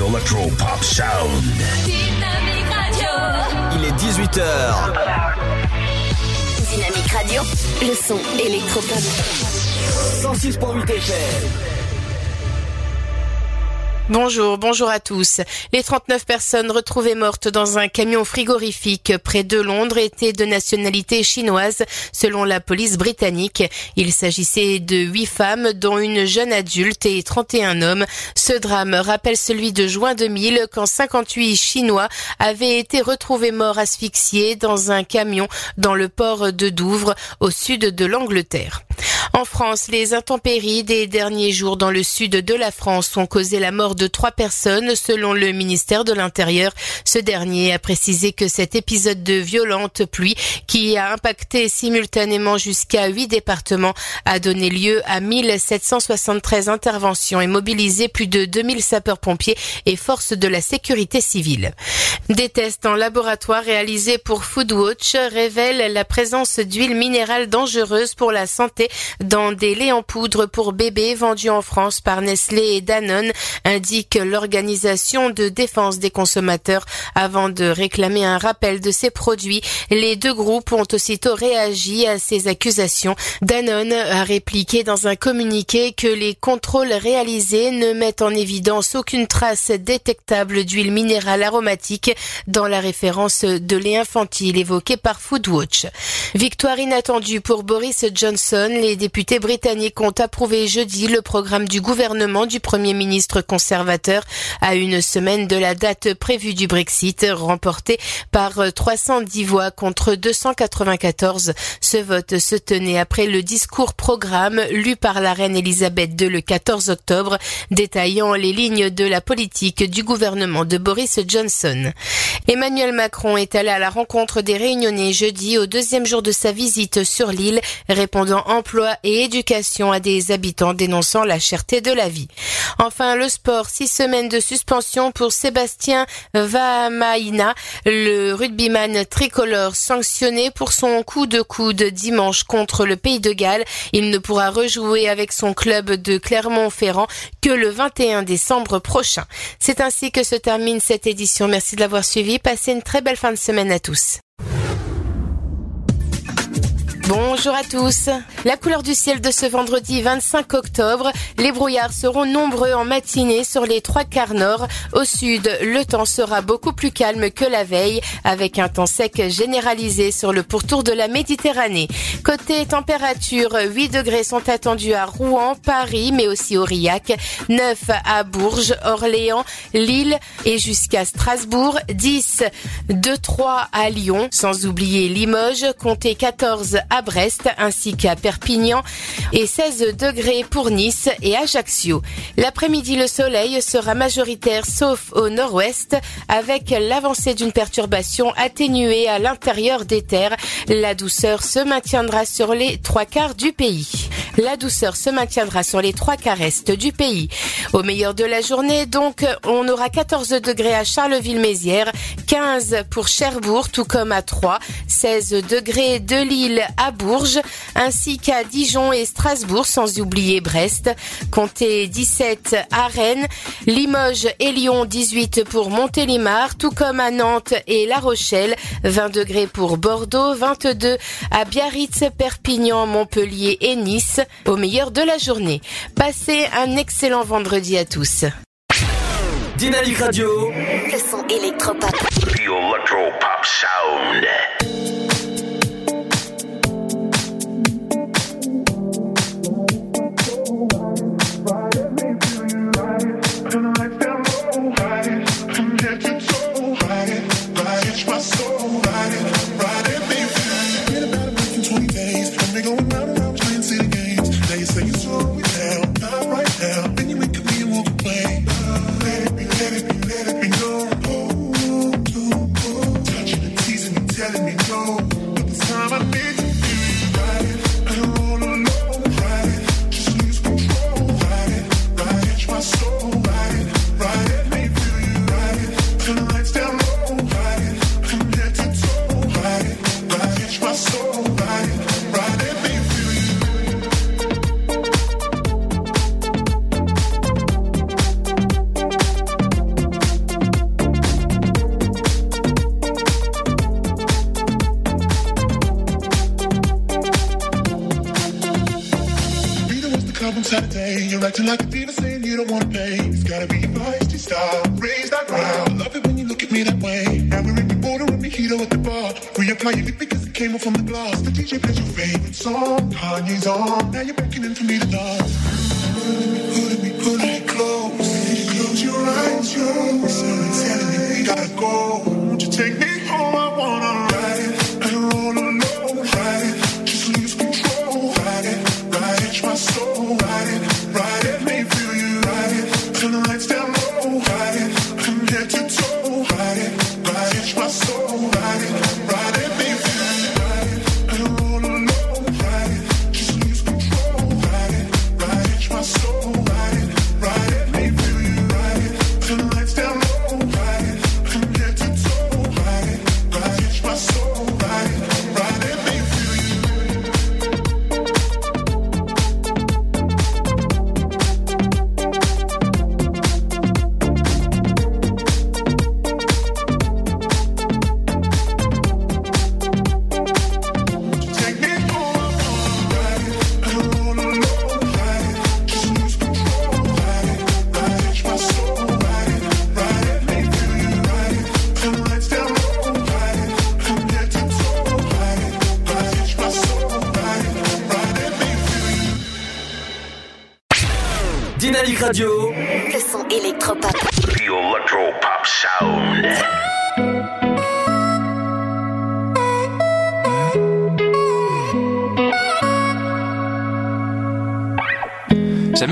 Electro Pop Sound. Dynamique Radio. Il est 18h. Dynamique Radio, le son électropop. 106.8 FM. Bonjour, bonjour à tous. Les 39 personnes retrouvées mortes dans un camion frigorifique près de Londres étaient de nationalité chinoise, selon la police britannique. Il s'agissait de huit femmes, dont une jeune adulte et 31 hommes. Ce drame rappelle celui de juin 2000, quand 58 Chinois avaient été retrouvés morts asphyxiés dans un camion dans le port de Douvres, au sud de l'Angleterre. En France, les intempéries des derniers jours dans le sud de la France ont causé la mort de trois personnes selon le ministère de l'Intérieur. Ce dernier a précisé que cet épisode de violente pluie qui a impacté simultanément jusqu'à huit départements a donné lieu à 1773 interventions et mobilisé plus de 2000 sapeurs-pompiers et forces de la sécurité civile. Des tests en laboratoire réalisés pour Foodwatch révèlent la présence d'huile minérale dangereuse pour la santé dans des laits en poudre pour bébés vendus en France par Nestlé et Danone, indique l'organisation de défense des consommateurs avant de réclamer un rappel de ces produits. Les deux groupes ont aussitôt réagi à ces accusations. Danone a répliqué dans un communiqué que les contrôles réalisés ne mettent en évidence aucune trace détectable d'huile minérale aromatique dans la référence de lait infantile évoquée par Foodwatch. Victoire inattendue pour Boris Johnson. Les députés britanniques ont approuvé jeudi le programme du gouvernement du Premier ministre conservateur à une semaine de la date prévue du Brexit, remporté par 310 voix contre 294. Ce vote se tenait après le discours programme lu par la reine Elisabeth II le 14 octobre, détaillant les lignes de la politique du gouvernement de Boris Johnson. Emmanuel Macron est allé à la rencontre des Réunionnais jeudi au deuxième jour de sa visite sur l'île, répondant emploi et éducation à des habitants dénonçant la cherté de la vie. Enfin, le sport, six semaines de suspension pour Sébastien Vahamaina, le rugbyman tricolore sanctionné pour son coup de coude dimanche contre le Pays de Galles. Il ne pourra rejouer avec son club de Clermont-Ferrand que le 21 décembre prochain. C'est ainsi que se termine cette édition. Merci de l'avoir suivi. Passez une très belle fin de semaine à tous. Bonjour à tous. La couleur du ciel de ce vendredi 25 octobre. Les brouillards seront nombreux en matinée sur les trois quarts nord. Au sud, le temps sera beaucoup plus calme que la veille avec un temps sec généralisé sur le pourtour de la Méditerranée. Côté température, 8 degrés sont attendus à Rouen, Paris, mais aussi Aurillac, 9 à Bourges, Orléans, Lille et jusqu'à Strasbourg, 10 de 3 à Lyon, sans oublier Limoges, comptez 14 à Brest ainsi qu'à Perpignan et 16 degrés pour Nice et Ajaccio. L'après-midi, le soleil sera majoritaire sauf au nord-ouest avec l'avancée d'une perturbation atténuée à l'intérieur des terres. La douceur se maintiendra sur les trois quarts du pays. La douceur se maintiendra sur les trois quarts est du pays. Au meilleur de la journée, donc, on aura 14 degrés à Charleville-Mézières, 15 pour Cherbourg, tout comme à Troyes, 16 degrés de Lille à Bourges, ainsi qu'à Dijon et Strasbourg, sans oublier Brest. Comptez 17 à Rennes, Limoges et Lyon 18 pour Montélimar, tout comme à Nantes et La Rochelle, 20 degrés pour Bordeaux, 22 à Biarritz, Perpignan, Montpellier et Nice, au meilleur de la journée. Passez un excellent vendredi à tous. Dynamique Radio. Le son électropop. The Electropop Sound.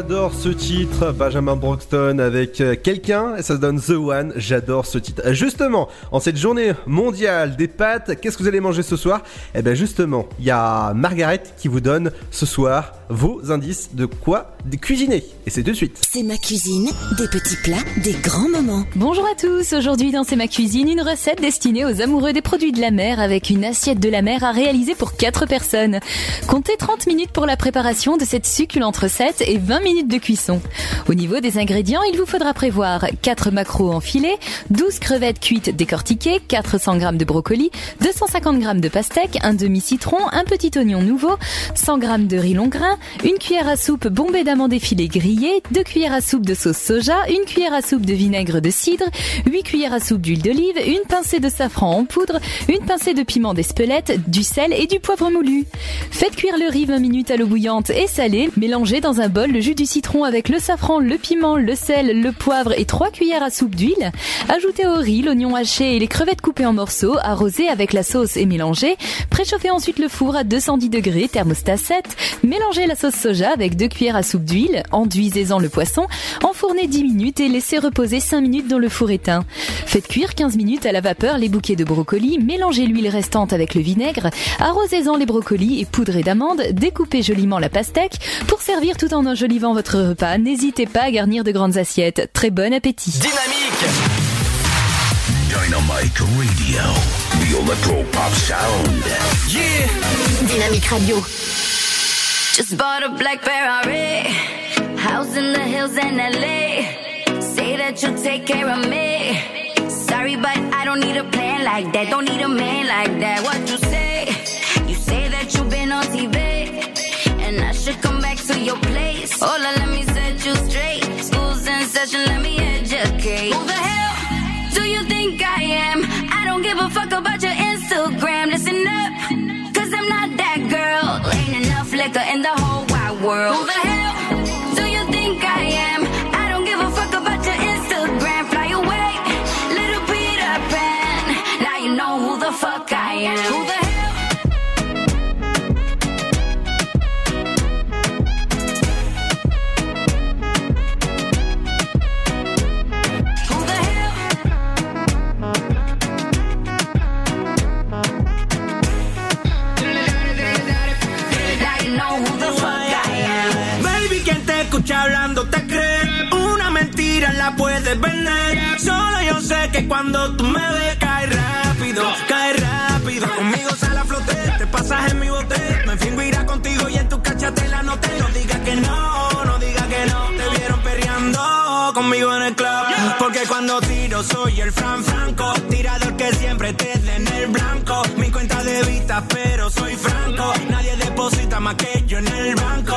J'adore ce titre, Benjamin Broxton avec euh, quelqu'un, et ça se donne The One, j'adore ce titre. Euh, Justement, en cette journée mondiale des pâtes, qu'est-ce que vous allez manger ce soir? Eh bien justement, il y a Margaret qui vous donne ce soir vos indices de quoi cuisiner. Et c'est tout de suite. C'est ma cuisine, des petits plats, des grands moments. Bonjour à tous, aujourd'hui dans C'est ma cuisine, une recette destinée aux amoureux des produits de la mer avec une assiette de la mer à réaliser pour 4 personnes. Comptez 30 minutes pour la préparation de cette succulente recette et 20 minutes de cuisson. Au niveau des ingrédients, il vous faudra prévoir 4 maquereaux en filet, 12 crevettes cuites décortiquées, 400 g de brocoli, 250 g de pastèque, un demi-citron, un petit oignon nouveau, 100 g de riz long grain, une cuillère à soupe bombée d'amandes effilées grillées, 2 cuillères à soupe de sauce soja, une cuillère à soupe de vinaigre de cidre, 8 cuillères à soupe d'huile d'olive, une pincée de safran en poudre, une pincée de piment d'Espelette, du sel et du poivre moulu. Faites cuire le riz 20 minutes à l'eau bouillante et salée. Mélangez dans un bol le jus du citron avec le safran, le piment, le sel, le poivre et 3 cuillères à soupe d'huile. Ajoutez au riz l'oignon haché et les crevettes coupées en morceaux, arrosez avec la sauce et mélangez. Préchauffez ensuite le four à 210 degrés, thermostat 7. Mélangez la sauce soja avec 2 cuillères à soupe d'huile. Enduisez-en le poisson. Enfournez 10 minutes et laissez reposer 5 minutes dans le four éteint. Faites cuire 15 minutes à la vapeur les bouquets de brocolis. Mélangez l'huile restante avec le vinaigre. Arrosez-en les brocolis et poudrez d'amandes. Découpez joliment la pastèque. Pour servir tout en enjolivant votre repas, n'hésitez pas à garnir de grandes assiettes. Très bon appétit. Dynamite Radio, the electro pop sound. Yeah. Dynamique Radio. Just bought a black Ferrari. House in the hills in LA. Say that you'll take care of me. Sorry, but I don't need a plan like that. Don't need a man like that. What you say? You say that you've been on TV. And I should come back to your place. Hola, let me set you straight. School's in session, let me educate. Who the hell do you think I am? I don't give a fuck about your world. Te hablando te cree. Una mentira la puedes vender. Solo yo sé que cuando tú me ves, cae rápido, cae rápido. Conmigo sale a flote, te pasas en mi bote. Me fingo irá contigo y en tu cachate la noté. No digas que no, no digas que no. Te vieron perreando conmigo en el club. Porque cuando tiro soy el Fran Franco. Tirador que siempre te en el blanco. Mi cuenta de vista, pero soy franco. Nadie deposita más que yo en el banco.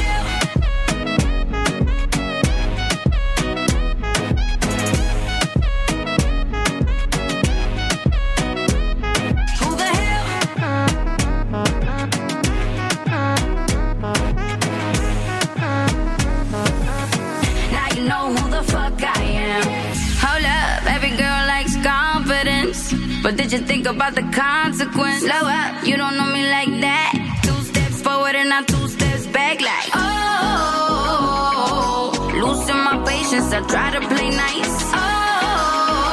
But did you think about the consequence? Slow up, you don't know me like that. Two steps forward and not two steps back, like, oh. Losing my patience, I try to play nice. Oh.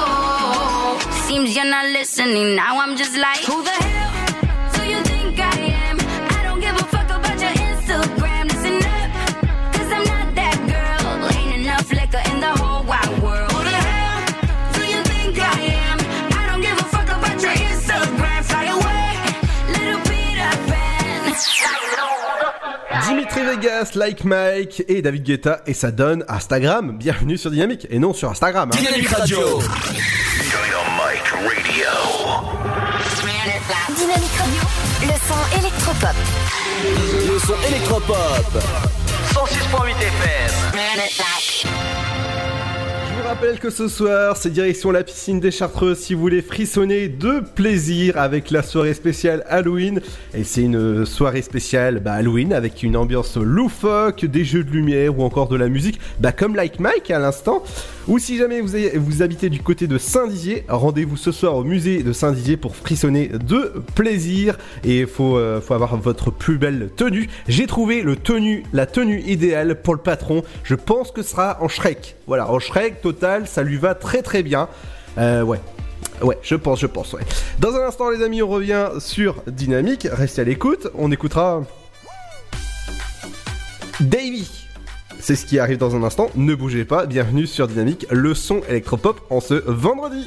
Seems you're not listening, now I'm just like, who the hell Vegas, Like Mike et David Guetta et ça donne Instagram. Bienvenue sur Dynamique et non sur Instagram. hein. Dynamique Radio. Dynamite Radio. Dynamique Radio, le son électropop. Le son électropop. 106.8 FM. Je rappelle que ce soir, c'est direction la piscine des Chartreux si vous voulez frissonner de plaisir avec la soirée spéciale Halloween. Et c'est une soirée spéciale bah, Halloween avec une ambiance loufoque, des jeux de lumière ou encore de la musique, bah, comme Like Mike à l'instant. Ou si jamais vous, vous habitez du côté de Saint-Dizier, rendez-vous ce soir au musée de Saint-Dizier pour frissonner de plaisir. Et il faut, euh, faut avoir votre plus belle tenue. J'ai trouvé le tenue, la tenue idéale pour le patron. Je pense que ce sera en Shrek. Voilà, en Shrek total, ça lui va très très bien. Euh, ouais. Ouais, je pense, je pense. Dans un instant, les amis, on revient sur Dynamique. Restez à l'écoute. On écoutera Davy. C'est ce qui arrive dans un instant. Ne bougez pas. Bienvenue sur Dynamique, le son électropop en ce vendredi.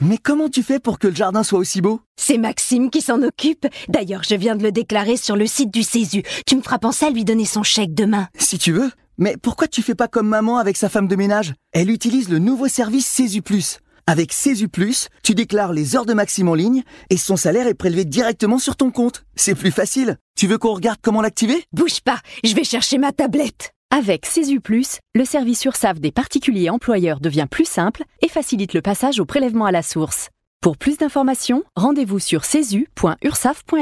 Mais comment tu fais pour que le jardin soit aussi beau? C'est Maxime qui s'en occupe. D'ailleurs, je viens de le déclarer sur le site du Césu. Tu me feras penser à lui donner son chèque demain. Si tu veux. Mais pourquoi tu fais pas comme maman avec sa femme de ménage? Elle utilise le nouveau service Césu Plus. Avec Césu Plus, tu déclares les heures de Maxime en ligne et son salaire est prélevé directement sur ton compte. C'est plus facile. Tu veux qu'on regarde comment l'activer? Bouge pas, je vais chercher ma tablette. Avec Plus, le service URSAF des particuliers employeurs devient plus simple et facilite le passage au prélèvement à la source. Pour plus d'informations, rendez-vous sur cesu.ursaf.fr.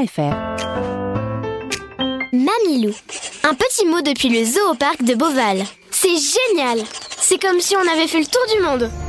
Mamilou. Un petit mot depuis le zoo de Beauval. C'est génial C'est comme si on avait fait le tour du monde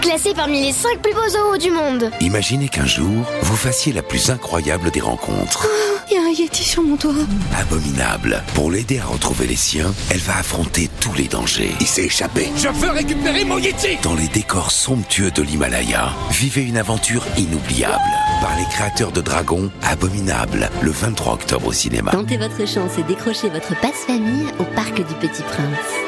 Classé parmi les 5 plus beaux zoos du monde Imaginez qu'un jour, vous fassiez la plus incroyable des rencontres. Il y a un Yeti sur mon toit. Abominable. Pour l'aider à retrouver les siens, elle va affronter tous les dangers. Il s'est échappé. Je veux récupérer mon Yeti Dans les décors somptueux de l'Himalaya, vivez une aventure inoubliable. Par les créateurs de Dragon, Abominable, le 23 octobre au cinéma. Tentez votre chance et décrochez votre passe-famille au Parc du Petit Prince.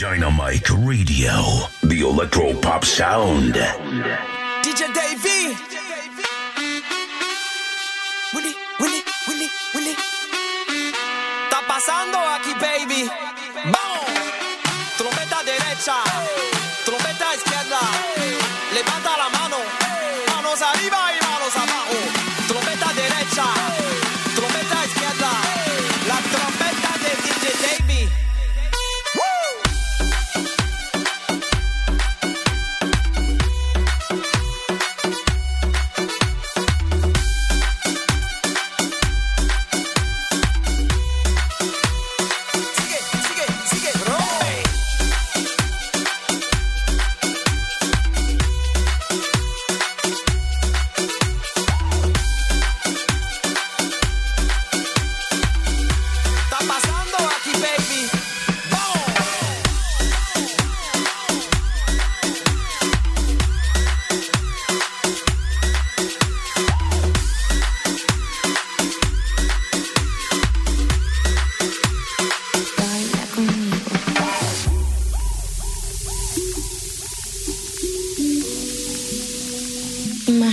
Dynamite Radio, the electro pop sound. DJ Davey. Willy, Willy, Willy, Willy. Está pasando aquí, baby. Vamos.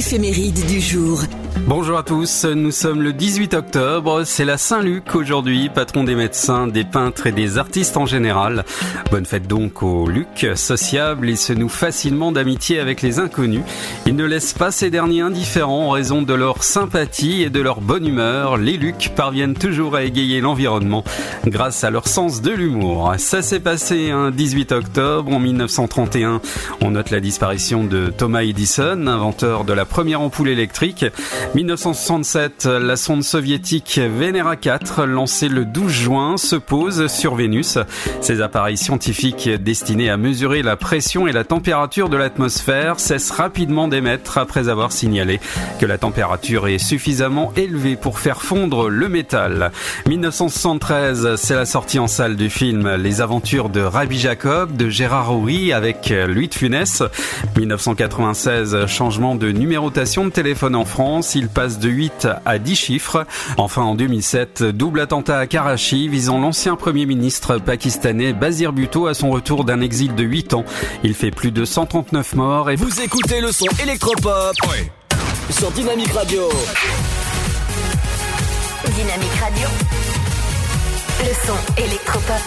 L'éphéméride du jour. Bonjour à tous, nous sommes le 18 octobre, c'est la Saint-Luc aujourd'hui, patron des médecins, des peintres et des artistes en général. Bonne fête donc aux Luc, sociables, ils se nouent facilement d'amitié avec les inconnus. Ils ne laissent pas ces derniers indifférents en raison de leur sympathie et de leur bonne humeur. Les Luc parviennent toujours à égayer l'environnement grâce à leur sens de l'humour. Ça s'est passé un 18 octobre en 1931. On note la disparition de Thomas Edison, inventeur de la première ampoule électrique. 1967, la sonde soviétique Venera 4, lancée le 12 juin, se pose sur Vénus. Ces appareils scientifiques destinés à mesurer la pression et la température de l'atmosphère cessent rapidement d'émettre après avoir signalé que la température est suffisamment élevée pour faire fondre le métal. 1973, c'est la sortie en salle du film Les aventures de Rabbi Jacob de Gérard Houry avec Louis de Funès. 1996, changement de numérotation de téléphone en France, il passe de 8 à 10 chiffres. Enfin en 2007, double attentat à Karachi visant l'ancien premier ministre pakistanais Bazir Bhutto à son retour d'un exil de 8 ans. Il fait plus de 139 morts et Vous écoutez le son électropop sur Dynamique Radio. Dynamique Radio. Le son électropop.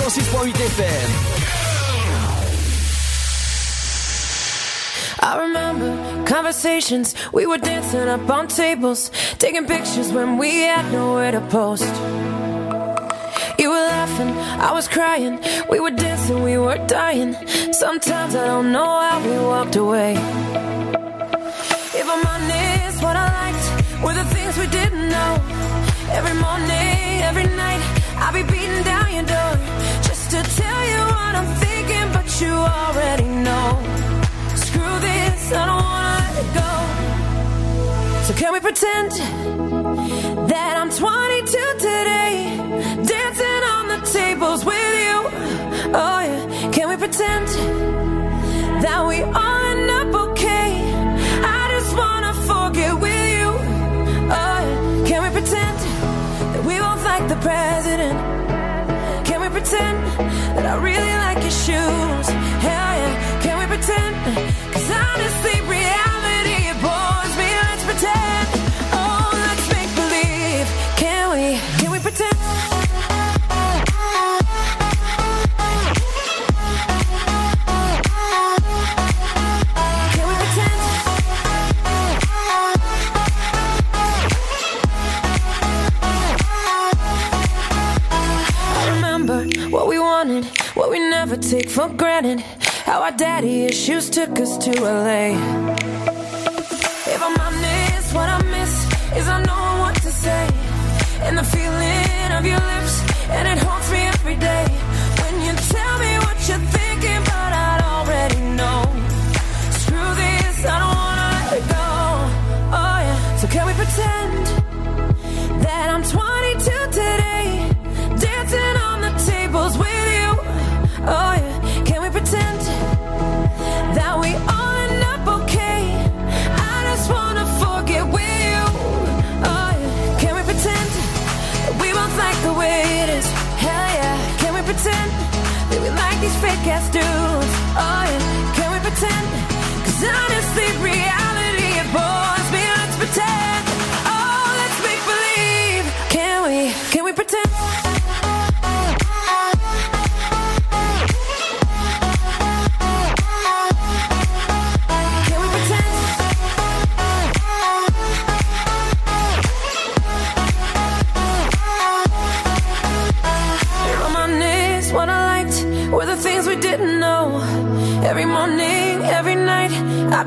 106.8 FM. I remember conversations, we were dancing up on tables, taking pictures when we had nowhere to post. You were laughing, I was crying, we were dancing, we were dying. Sometimes I don't know how we walked away. If I'm honest, what I liked were the things we didn't know. Every morning, every night, I'll be beating down your door just to tell you what I'm thinking, but you already know. Screw this, I don't wanna. So can we pretend that I'm 22 today, dancing on the tables with you? Oh yeah, can we pretend that we all end up okay? I just wanna forget with you. Oh yeah, can we pretend that we both like the president? Can we pretend that I really like your shoes? Take for granted how our daddy issues took us to LA. If I'm honest, what I miss is I know what to say. And the feeling of your lips, and it haunts me every day. When you tell me what you're thinking, these fake ass dudes?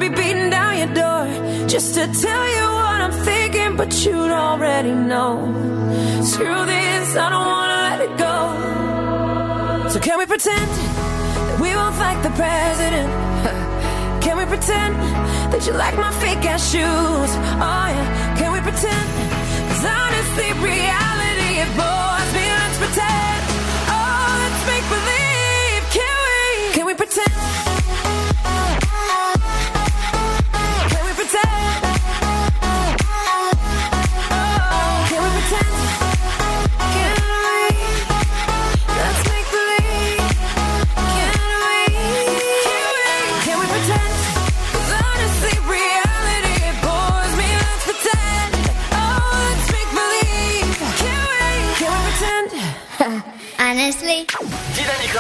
Be beating down your door just to tell you what I'm thinking, but you'd already know. Screw this, I don't wanna let it go. So can we pretend that we both like the president? Can we pretend that you like my fake ass shoes? Oh yeah, can we pretend? Cause honestly, reality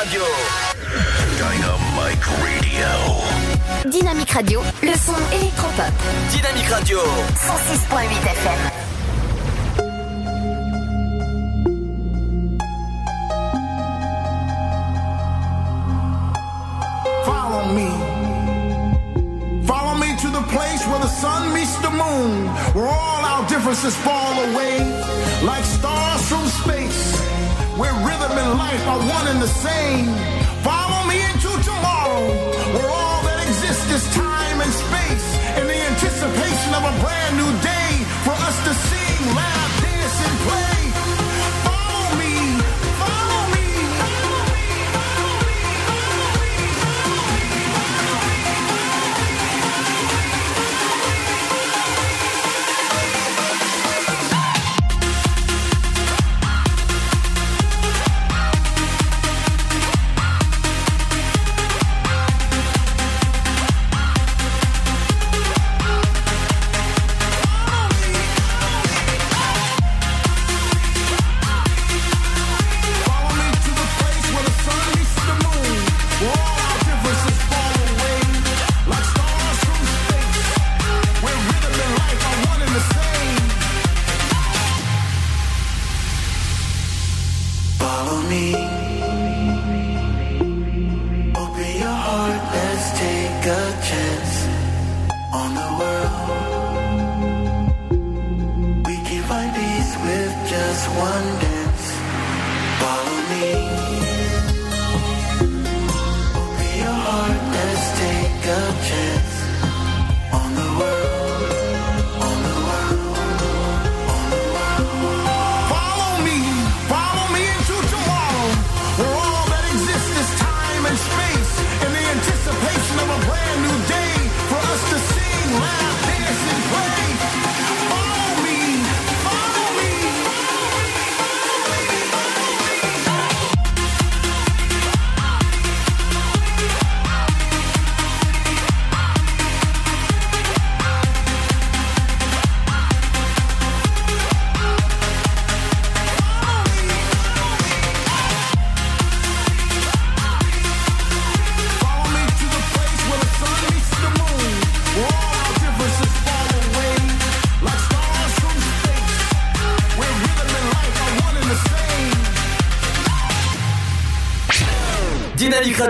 Radio. Dynamique Radio. Dynamique Radio, le son électropop. Dynamique Radio. 106.8 FM. Follow me. Follow me to the place where the sun meets the moon, where all our differences fall away like stars from space, where rhythm and life are one and the same. Follow me into tomorrow, where all that exists is time and space, in the anticipation of a brand new day for us to sing, laugh,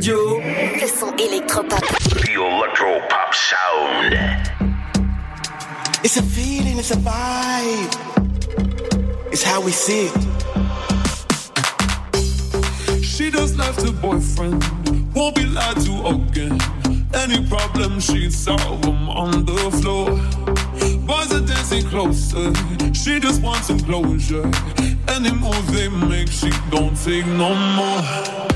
radio. Le son électropop. The electropop sound. It's a feeling, it's a vibe. It's how we see it. She does left her boyfriend. Won't be lied to again. Any problem she solve them on the floor. Boys are dancing closer. She just wants some closure. Any move they make, she don't take no more.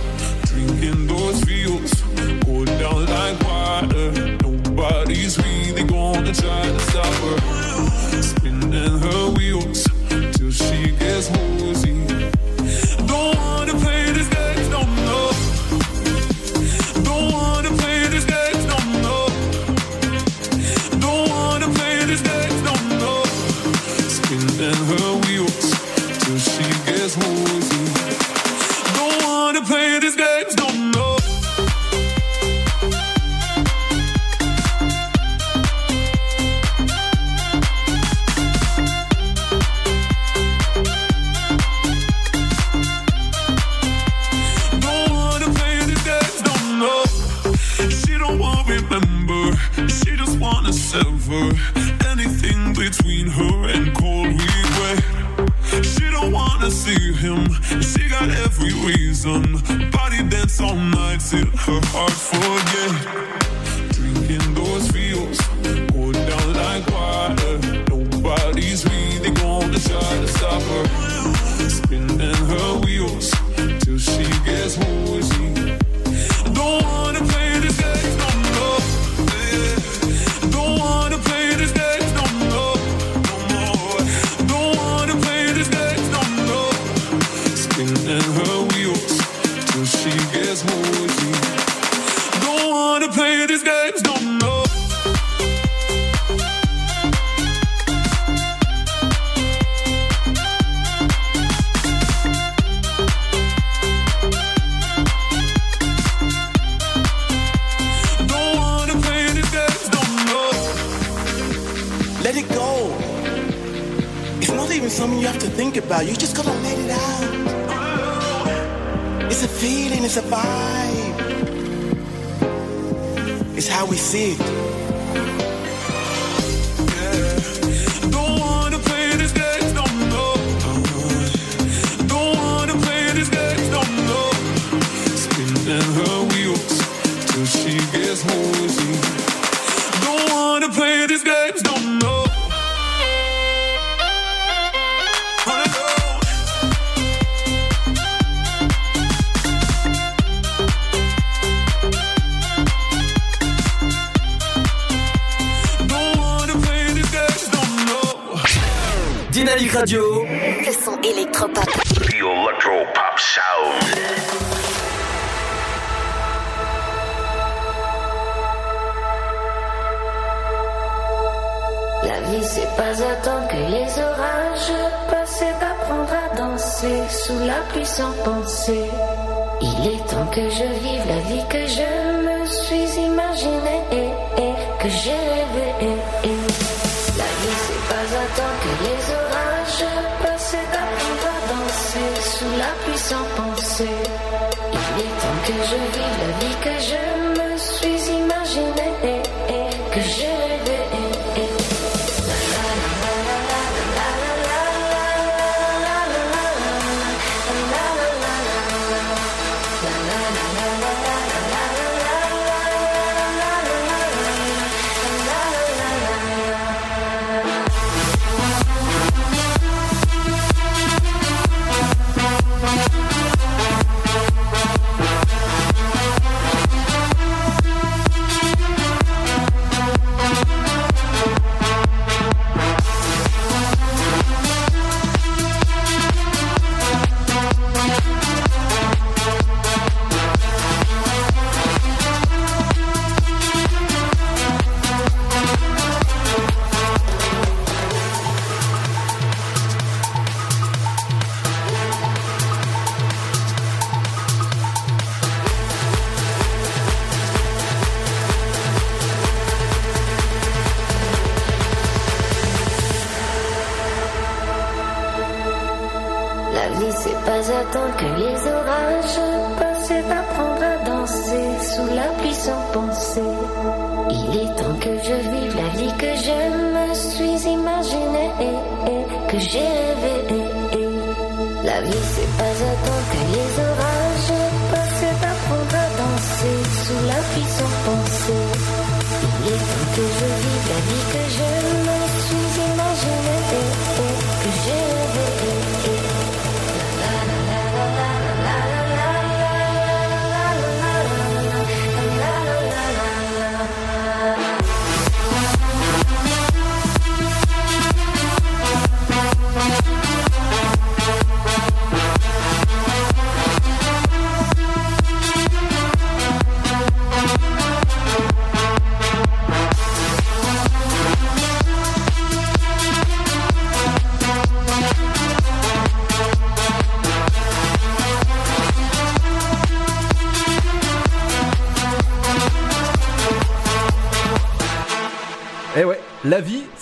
Le son électropop. Sound. La vie, c'est pas attendre que les orages passent d'apprendre à danser sous la pluie sans penser. Il est temps que je vive la vie que je me suis imaginée et, que j'ai rêvée. La vie, c'est pas attendre que les orages la pluie pensée. Il est temps que je vive la vie que je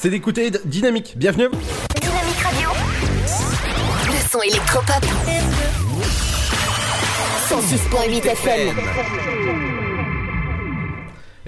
c'est d'écouter Dynamique. Bienvenue. Dynamique Radio. Le son électropop. 106.8 FM.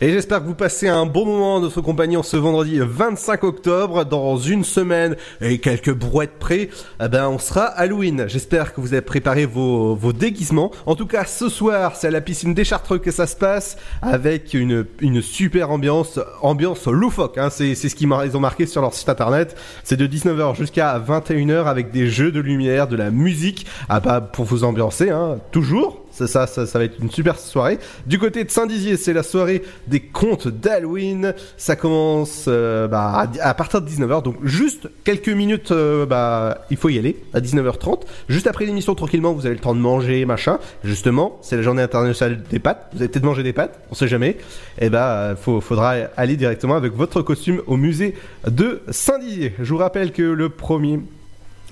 Et j'espère que vous passez un bon moment de notre compagnie en ce vendredi 25 octobre. Dans une semaine et quelques brouettes près, eh ben on sera Halloween. J'espère que vous avez préparé vos, vos déguisements. En tout cas, ce soir, c'est à la piscine des Chartreux que ça se passe avec une, une super ambiance, ambiance loufoque. Hein. C'est, c'est ce qu'ils ont marqué sur leur site internet. C'est de 19h jusqu'à 21h avec des jeux de lumière, de la musique, ah bah, pour vous ambiancer, hein, toujours. Ça, ça, ça, va être une super soirée. Du côté de Saint-Dizier, c'est la soirée des contes d'Halloween. Ça commence euh, bah, à, partir de 19h, donc juste quelques minutes, euh, bah, il faut y aller, à 19h30. Juste après l'émission, tranquillement, vous avez le temps de manger, machin. Justement, c'est la journée internationale des pâtes. Vous avez peut-être mangé des pâtes, on sait jamais. Et bah, euh, faut, faudra aller directement avec votre costume au musée de Saint-Dizier. Je vous rappelle que le premier...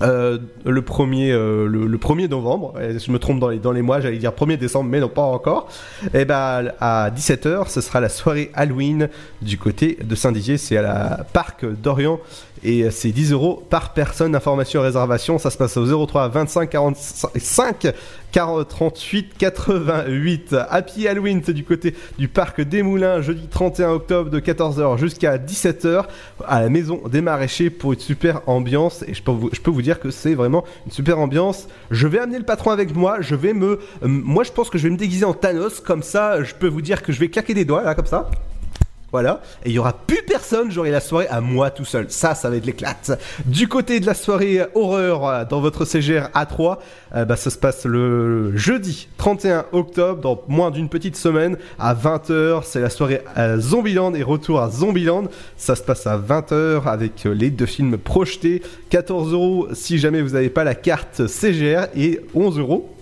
Euh, le premier euh, le, 1er novembre, je me trompe dans les, mois, j'allais dire 1er décembre, mais non pas encore. Et ben à 17h, ce sera la soirée Halloween du côté de Saint-Dizier, c'est à la Parc d'Orient et c'est 10 euros par personne. Information réservation, ça se passe au 03 25 45 40 38 88. Happy Halloween, du côté du parc des Moulins, jeudi 31 octobre de 14h jusqu'à 17h à la maison des maraîchers pour une super ambiance. Et je peux vous, dire que c'est vraiment une super ambiance. Je vais amener le patron avec moi. Je vais me, moi je pense que je vais me déguiser en Thanos. Comme ça, je peux vous dire que je vais claquer des doigts là comme ça. Voilà, et il y aura plus personne, j'aurai la soirée à moi tout seul. Ça, ça va être l'éclate. Du côté de la soirée horreur euh, dans votre CGR A3, euh, bah, ça se passe le jeudi 31 octobre, dans moins d'une petite semaine, à 20h. C'est la soirée à Zombieland et retour à Zombieland. Ça se passe à 20h avec euh, les deux films projetés. 14 euros si jamais vous n'avez pas la carte CGR et 11 euros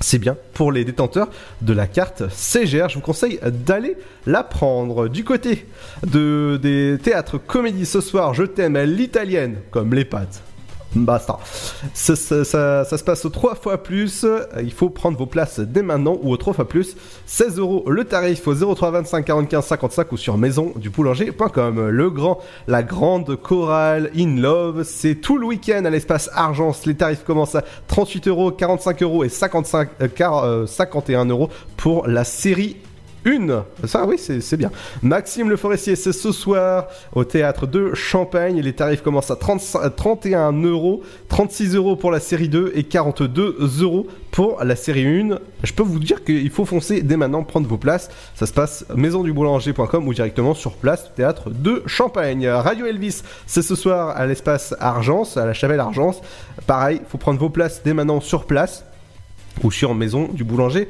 c'est bien pour les détenteurs de la carte CGR. Je vous conseille d'aller la prendre. Du côté de, des théâtres comédie ce soir, je t'aime l'italienne comme les pâtes. Basta. Ça, ça- ça- se passe au 3 fois plus. Il faut prendre vos places dès maintenant ou au 3 fois plus. 16 euros le tarif au 03 25 45 55 ou sur maisonduboulanger.com. Le grand, la grande chorale In Love, c'est tout le week-end à l'espace Argence. Les tarifs commencent à 38 euros, 45 euros et 55, euh, car, euh, 51 euros pour la série une. Ça, oui, c'est bien. Maxime Le Forestier, c'est ce soir au théâtre de Champagne. Les tarifs commencent à 35 31 euros, 36 euros pour la série 2 et 42 euros pour la série 1. Je peux vous dire qu'il faut foncer dès maintenant, prendre vos places. Ça se passe maisonduboulanger.com ou directement sur place, théâtre de Champagne. Radio Elvis, c'est ce soir à l'espace Argence, à la Chavelle Argence. Pareil, il faut prendre vos places dès maintenant sur place ou sur maisonduboulanger.com. Demain,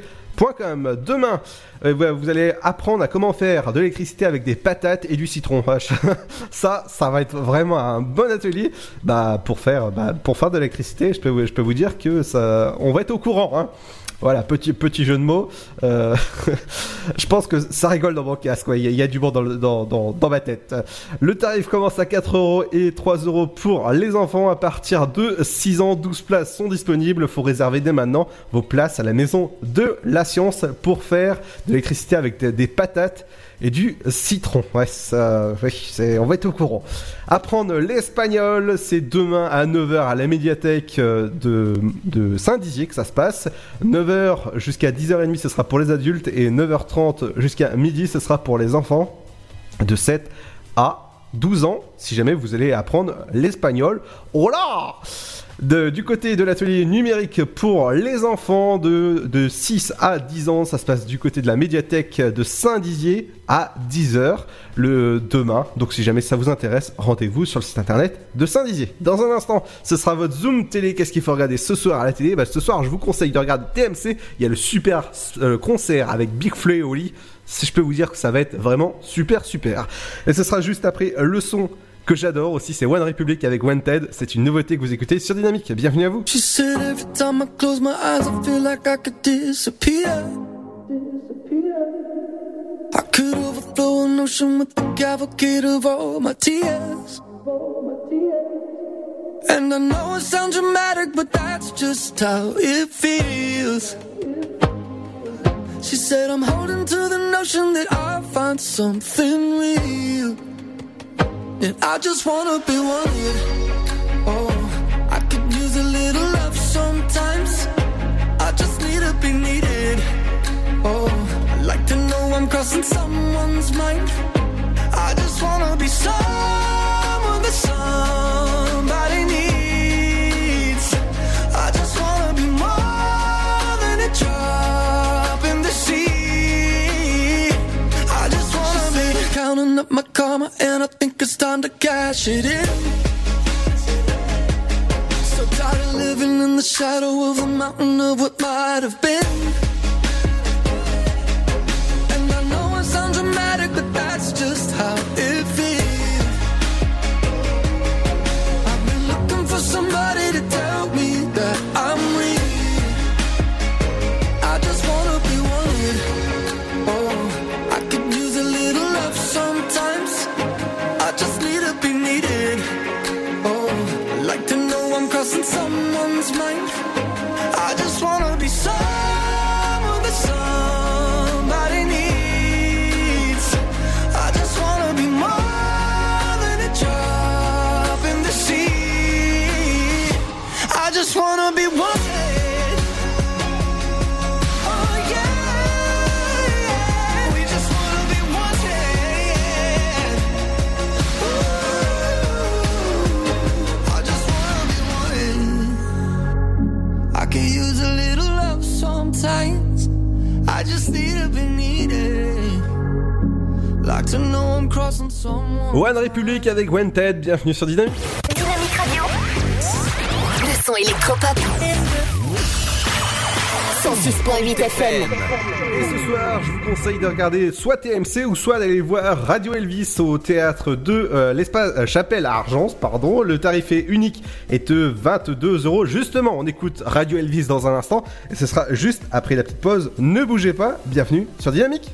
euh, voilà, vous allez apprendre à comment faire de l'électricité avec des patates et du citron. Ça, ça va être vraiment un bon atelier bah, pour, faire, bah, pour faire de l'électricité. Je peux, vous- je peux vous dire que ça, on va être au courant. Hein. Voilà, petit, petit jeu de mots. Euh, je pense que ça rigole dans mon casque. Il y, a- du bon dans, dans, dans, dans ma tête. Le tarif commence à 4 euros et 3 euros pour les enfants. À partir de 6 ans, 12 places sont disponibles. faut réserver dès maintenant vos places à la maison de la science pour faire de l'électricité avec des patates et du citron. Ouais, ça, ouais, on va être au courant. Apprendre l'espagnol, c'est demain à 9h à la médiathèque euh, de, de Saint-Dizier que ça se passe. 9h jusqu'à 10h30, ce sera pour les adultes et 9h30 jusqu'à midi, ce sera pour les enfants de 7 à 12 ans, si jamais vous allez apprendre l'espagnol. Oh là de- du côté de l'atelier numérique pour les enfants de, de 6 à 10 ans, ça se passe du côté de la médiathèque de Saint-Dizier à 10h le demain. Donc si jamais ça vous intéresse, rendez-vous sur le site internet de Saint-Dizier. Dans un instant, ce sera votre Zoom télé. Qu'est-ce qu'il faut regarder ce soir à la télé? Bah, Ce soir, je vous conseille de regarder TMC. Il y a le super euh, concert avec Big Flo et Oli. Je peux vous dire que ça va être vraiment super super. Et ce sera juste après le son que j'adore aussi, c'est One Republic avec Wanted. C'est une nouveauté que vous écoutez sur Dynamique. Bienvenue à vous. She said every time I close my eyes, I feel like I could disappear. I could overflow an ocean with the cavalcade of all my tears. And I know it sounds dramatic, but that's just how it feels. She said, I'm holding to the notion that I'll find something real. And I just wanna be wanted. Oh, I could use a little love sometimes. I just need to be needed. Oh, I like to know I'm crossing someone's mind. I just wanna be someone that somebody needs. I just wanna be more than a drop be up my karma, and I think it's time to cash it in. So tired of living in the shadow of a mountain of what might have been. was mine. One Republic avec Wanted. Bienvenue sur Dynamique. Dynamique Radio. Le son électropop. 106.8 FM. Et ce soir, je vous conseille de regarder soit TMC ou soit d'aller voir Radio Elvis au théâtre de euh, l'espace euh, Chapelle à Argence, pardon. Le tarif est unique est de 22 euros. Justement, on écoute Radio Elvis dans un instant et ce sera juste après la petite pause. Ne bougez pas. Bienvenue sur Dynamique.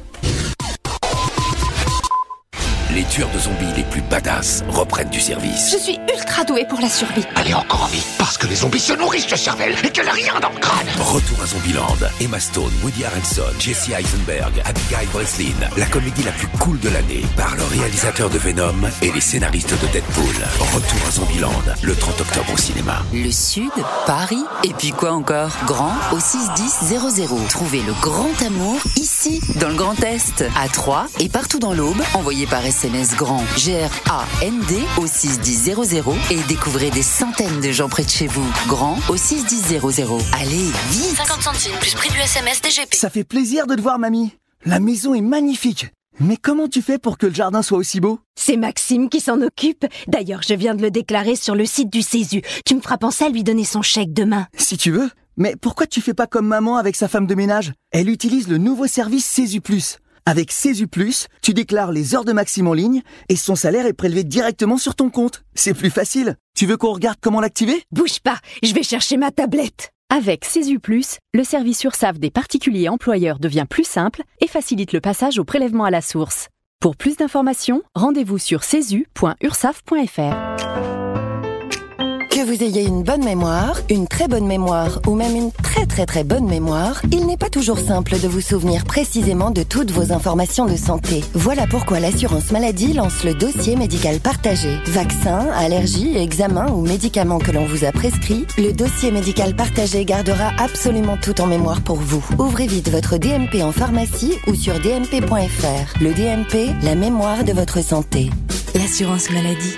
Les tueurs de zombies les plus badass reprennent du service. Je suis ultra douée pour la survie. Allez encore en vie, parce que les zombies se nourrissent de cervelle et qu'elle a rien dans le crâne. Retour à Zombieland. Emma Stone, Woody Harrelson, Jesse Eisenberg, Abigail Breslin. La comédie la plus cool de l'année par le réalisateur de Venom et les scénaristes de Deadpool. Retour à Zombieland, le 30 octobre au cinéma. Le Sud, Paris, et puis quoi encore? Grand au 61000. Trouvez le grand amour ici, dans le Grand Est, à Troyes et partout dans l'Aube. Envoyez par SMS grand G-R-A-N-D au 61000 et découvrez des centaines de gens près de chez vous. Grand au 61000. Allez, vite 50 centimes plus prix du SMS DGP. Ça fait plaisir de te voir, mamie. La maison est magnifique. Mais comment tu fais pour que le jardin soit aussi beau? C'est Maxime qui s'en occupe. D'ailleurs, je viens de le déclarer sur le site du Césu. Tu me feras penser à lui donner son chèque demain. Si tu veux. Mais pourquoi tu fais pas comme maman avec sa femme de ménage? Elle utilise le nouveau service Césu Plus. Avec Plus, tu déclares les heures de Maxime en ligne et son salaire est prélevé directement sur ton compte. C'est plus facile. Tu veux qu'on regarde comment l'activer? Bouge pas, je vais chercher ma tablette. Avec Plus, le service URSAF des particuliers employeurs devient plus simple et facilite le passage au prélèvement à la source. Pour plus d'informations, rendez-vous sur cesu.ursaf.fr. Que vous ayez une bonne mémoire, une très bonne mémoire ou même une très très très bonne mémoire, il n'est pas toujours simple de vous souvenir précisément de toutes vos informations de santé. Voilà pourquoi l'assurance maladie lance le dossier médical partagé. Vaccins, allergies, examens ou médicaments que l'on vous a prescrits, le dossier médical partagé gardera absolument tout en mémoire pour vous. Ouvrez vite votre DMP en pharmacie ou sur dmp.fr. Le DMP, la mémoire de votre santé. L'assurance maladie.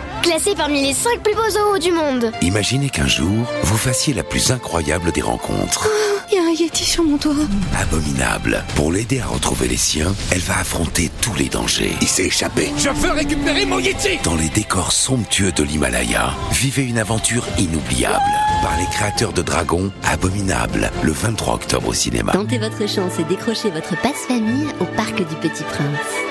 Classé parmi les 5 plus beaux zoos du monde. Imaginez qu'un jour, vous fassiez la plus incroyable des rencontres. Il y a un Yeti sur mon toit. Abominable. Pour l'aider à retrouver les siens, elle va affronter tous les dangers. Il s'est échappé. Je veux récupérer mon Yeti Dans les décors somptueux de l'Himalaya, vivez une aventure inoubliable. Par les créateurs de Dragon, Abominable, le 23 octobre au cinéma. Tentez votre chance et décrochez votre passe-famille au Parc du Petit Prince.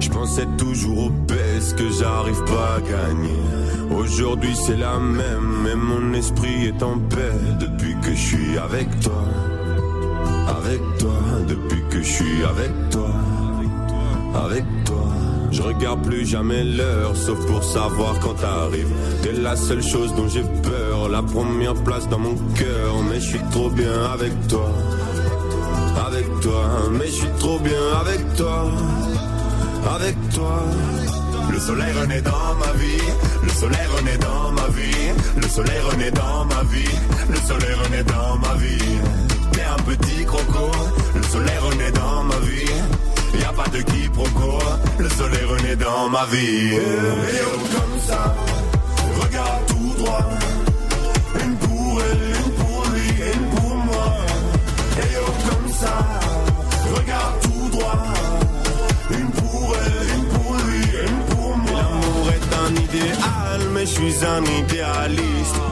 Je pensais toujours au best que j'arrive pas à gagner. Aujourd'hui c'est la même, mais mon esprit est en paix depuis que je suis avec toi. Avec toi, depuis que je suis avec toi. Avec toi. Je regarde plus jamais l'heure, sauf pour savoir quand t'arrives. T'es la seule chose dont j'ai peur, la première place dans mon cœur. Mais je suis trop bien avec toi. Avec toi, mais je suis trop bien avec toi. Avec toi. Le soleil renaît dans ma vie, le soleil renaît dans ma vie, le soleil renaît dans ma vie, le soleil renaît dans ma vie. T'es un petit croco, le soleil renaît a pas de quiproquo, le soleil renaît dans ma vie. Et oh, comme ça, regarde tout droit. Une pour elle, une pour lui, une pour moi. Et oh, comme ça, regarde tout droit. Une pour elle, une pour lui, une pour moi. L'amour est un idéal, mais je suis un idéaliste.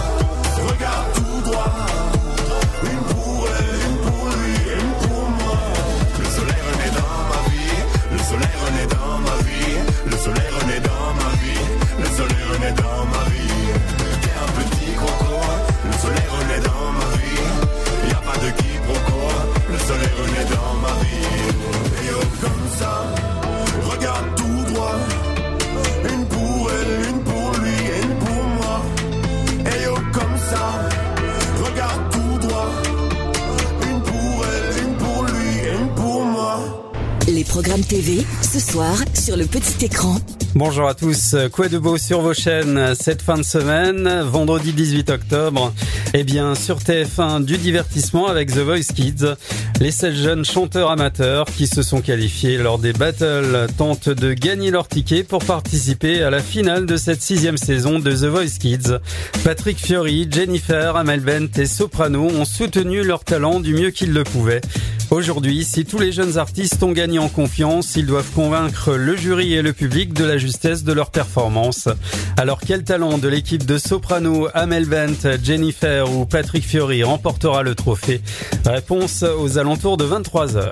Ce soir, sur le petit écran. Bonjour à tous, quoi de beau sur vos chaînes cette fin de semaine, vendredi 18 octobre? Eh bien sur TF1 du divertissement avec The Voice Kids, les 16 jeunes chanteurs amateurs qui se sont qualifiés lors des battles tentent de gagner leur ticket pour participer à la finale de cette sixième saison de The Voice Kids. Patrick Fiori, Jennifer, Amel Bent et Soprano ont soutenu leur talent du mieux qu'ils le pouvaient. Aujourd'hui, si tous les jeunes artistes ont gagné en confiance, ils doivent convaincre le jury et le public de la justesse de leur performance. Alors quel talent de l'équipe de Soprano, Amel Bent, Jennifer ou Patrick Fiori remportera le trophée? Réponse aux alentours de 23h.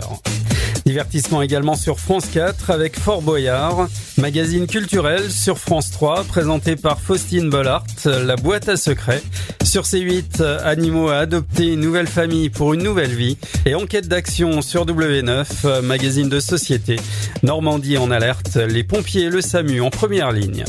Divertissement également sur France 4 avec Fort Boyard. Magazine culturel sur France 3 présenté par Faustine Bollard, La boîte à secrets. Sur C8, Animaux à adopter une nouvelle famille pour une nouvelle vie. Et enquête d'action sur W9, magazine de société. Normandie en alerte, les pompiers et le SAMU en première ligne.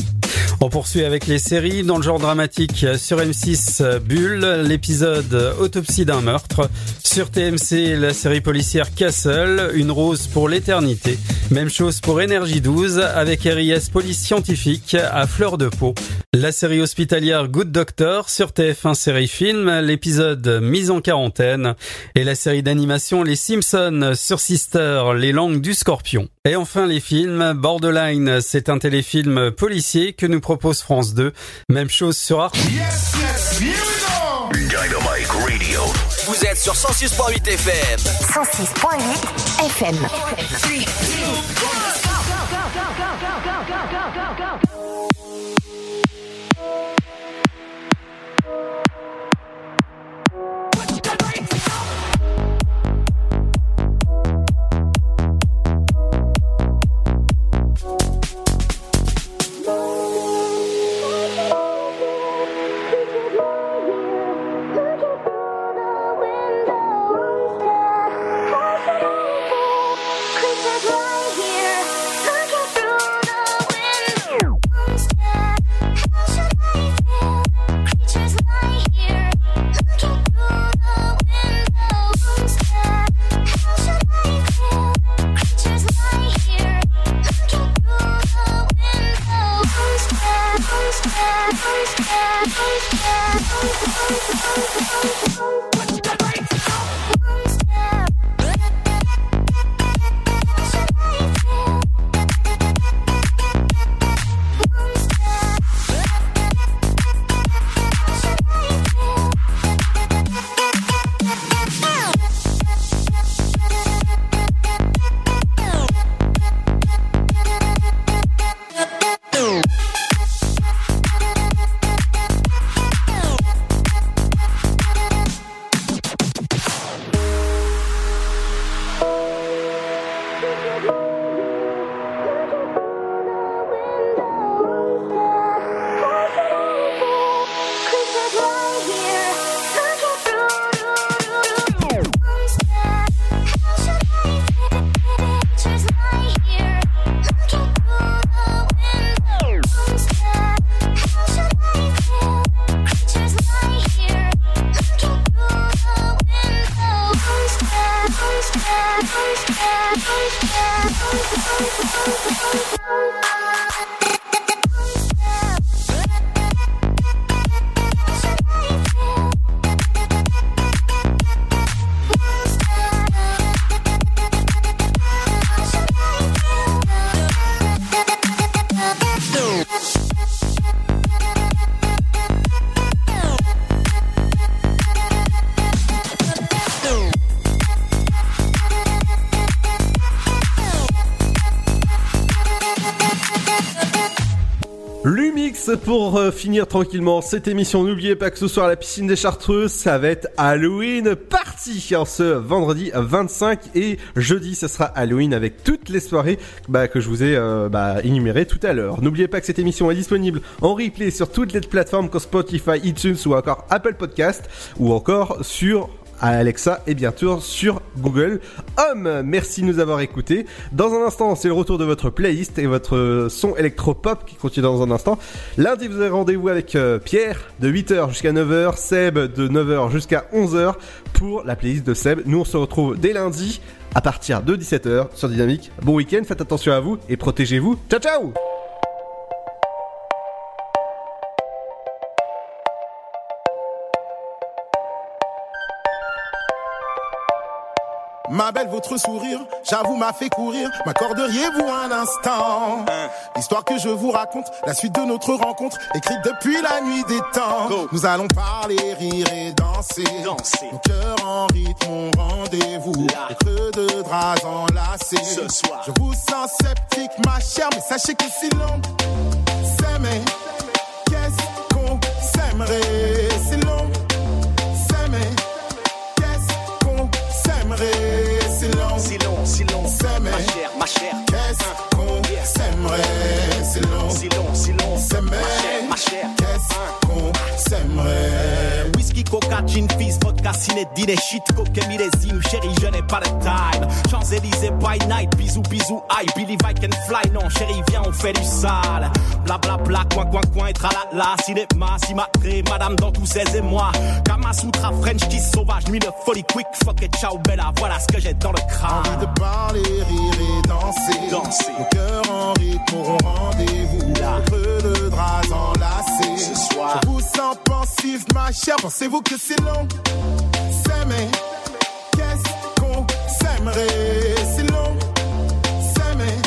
On poursuit avec les séries dans le genre dramatique sur M6 Bulle, l'épisode Autopsie d'un meurtre. Sur TMC, la série policière Castle, Une rose pour l'éternité. Même chose pour Énergie 12 avec RIS Police Scientifique à fleur de peau. La série hospitalière Good Doctor sur TF1 série film, l'épisode Mise en quarantaine. Et la série d'animation Les Simpsons sur Sister, Les langues du scorpion. Et enfin les films, Borderline, c'est un téléfilm policier que nous propose France 2. Même chose sur Arte. Dynamite Radio. Vous êtes sur 106.8 FM. 106.8 FM. Pour euh, finir tranquillement cette émission. N'oubliez pas que ce soir à la piscine des Chartreuses, ça va être Halloween party. En ce vendredi 25 et jeudi, ce sera Halloween avec toutes les soirées bah, que je vous ai euh, bah, énumérées tout à l'heure. N'oubliez pas que cette émission est disponible en replay sur toutes les plateformes comme Spotify, iTunes ou encore Apple Podcast ou encore sur à Alexa et bientôt sur Google Home. Merci de nous avoir écoutés. Dans un instant, c'est le retour de votre playlist et votre son électropop qui continue dans un instant. Lundi, vous avez rendez-vous avec euh, Pierre de 8h jusqu'à 9h, Seb de 9h jusqu'à 11h pour la playlist de Seb. Nous, on se retrouve dès lundi à partir de 17h sur Dynamique. Bon week-end, faites attention à vous et protégez-vous. Ciao ciao Ma belle, votre sourire, j'avoue, m'a fait courir. M'accorderiez-vous un instant Histoire que je vous raconte la suite de notre rencontre, écrite depuis la nuit des temps. Nous allons parler, rire et danser. danser. Mon cœur en rythme, mon rendez-vous. Creux de draps enlacés. Ce soir. Je vous sens sceptique, ma chère, mais sachez que si l'on s'aimait, qu'est-ce qu'on s'aimerait? Si l'on s'aimait, qu'est-ce qu'on s'aimerait? Si l'on Si l'on, si l'on, s'aimait, ma chère, ma chère, qu'est-ce qu'on s'aimerait Si l'on si l'on, si l'on, s'aimait, qu'est-ce qu'on s'aimerait? Whisky, coca, gin, fizz, vodka, ciné, dîner, shit, coquet, millésime, chérie, je n'ai pas de time. Champs-Élysées by night, bisous, bisous, I believe I can fly. Non, chérie, viens, on fait du sale. Bla bla bla, coin, coin, coin, et tralala, cinéma, cimatré, madame dans tous ses émois. Kamasutra, French kiss sauvage, nuit de folie, quick, fuck et ciao, bella, voilà ce que j'ai dans le crâne. Envie de parler, rire et danser. Danser. Mon cœur en rythme auront rendez-vous. Là. Peu de draps enlacés. Ce soir. Je vous sens pensif, ma chère. Pensez-vous que c'est long? S'aimer. Qu'est-ce qu'on s'aimerait? Si long S'aimer.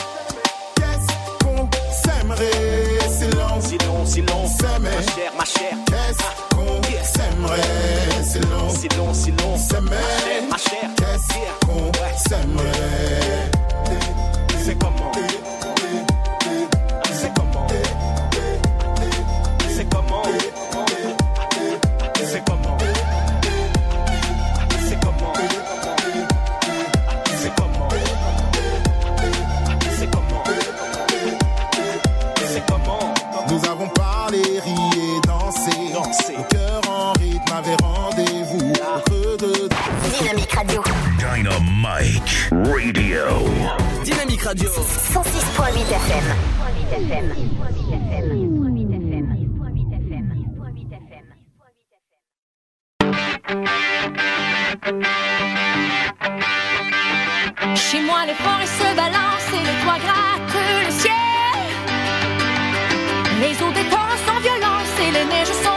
Qu'est-ce qu'on s'aimerait? Si long Si l'on, si l'on, S'aimer. ma chère, ma chère, Qu'est-ce qu'on s'aimerait? Si long si l'on, si l'on, S'aimer. ma chère, Qu'est-ce qu'on s'aimerait? Dynamite Radio. Dynamique Radio. 106.8 FM. Chez moi, les forêts se balancent et les toits grattent le ciel. Les eaux des torrents sont violentes et les neiges sont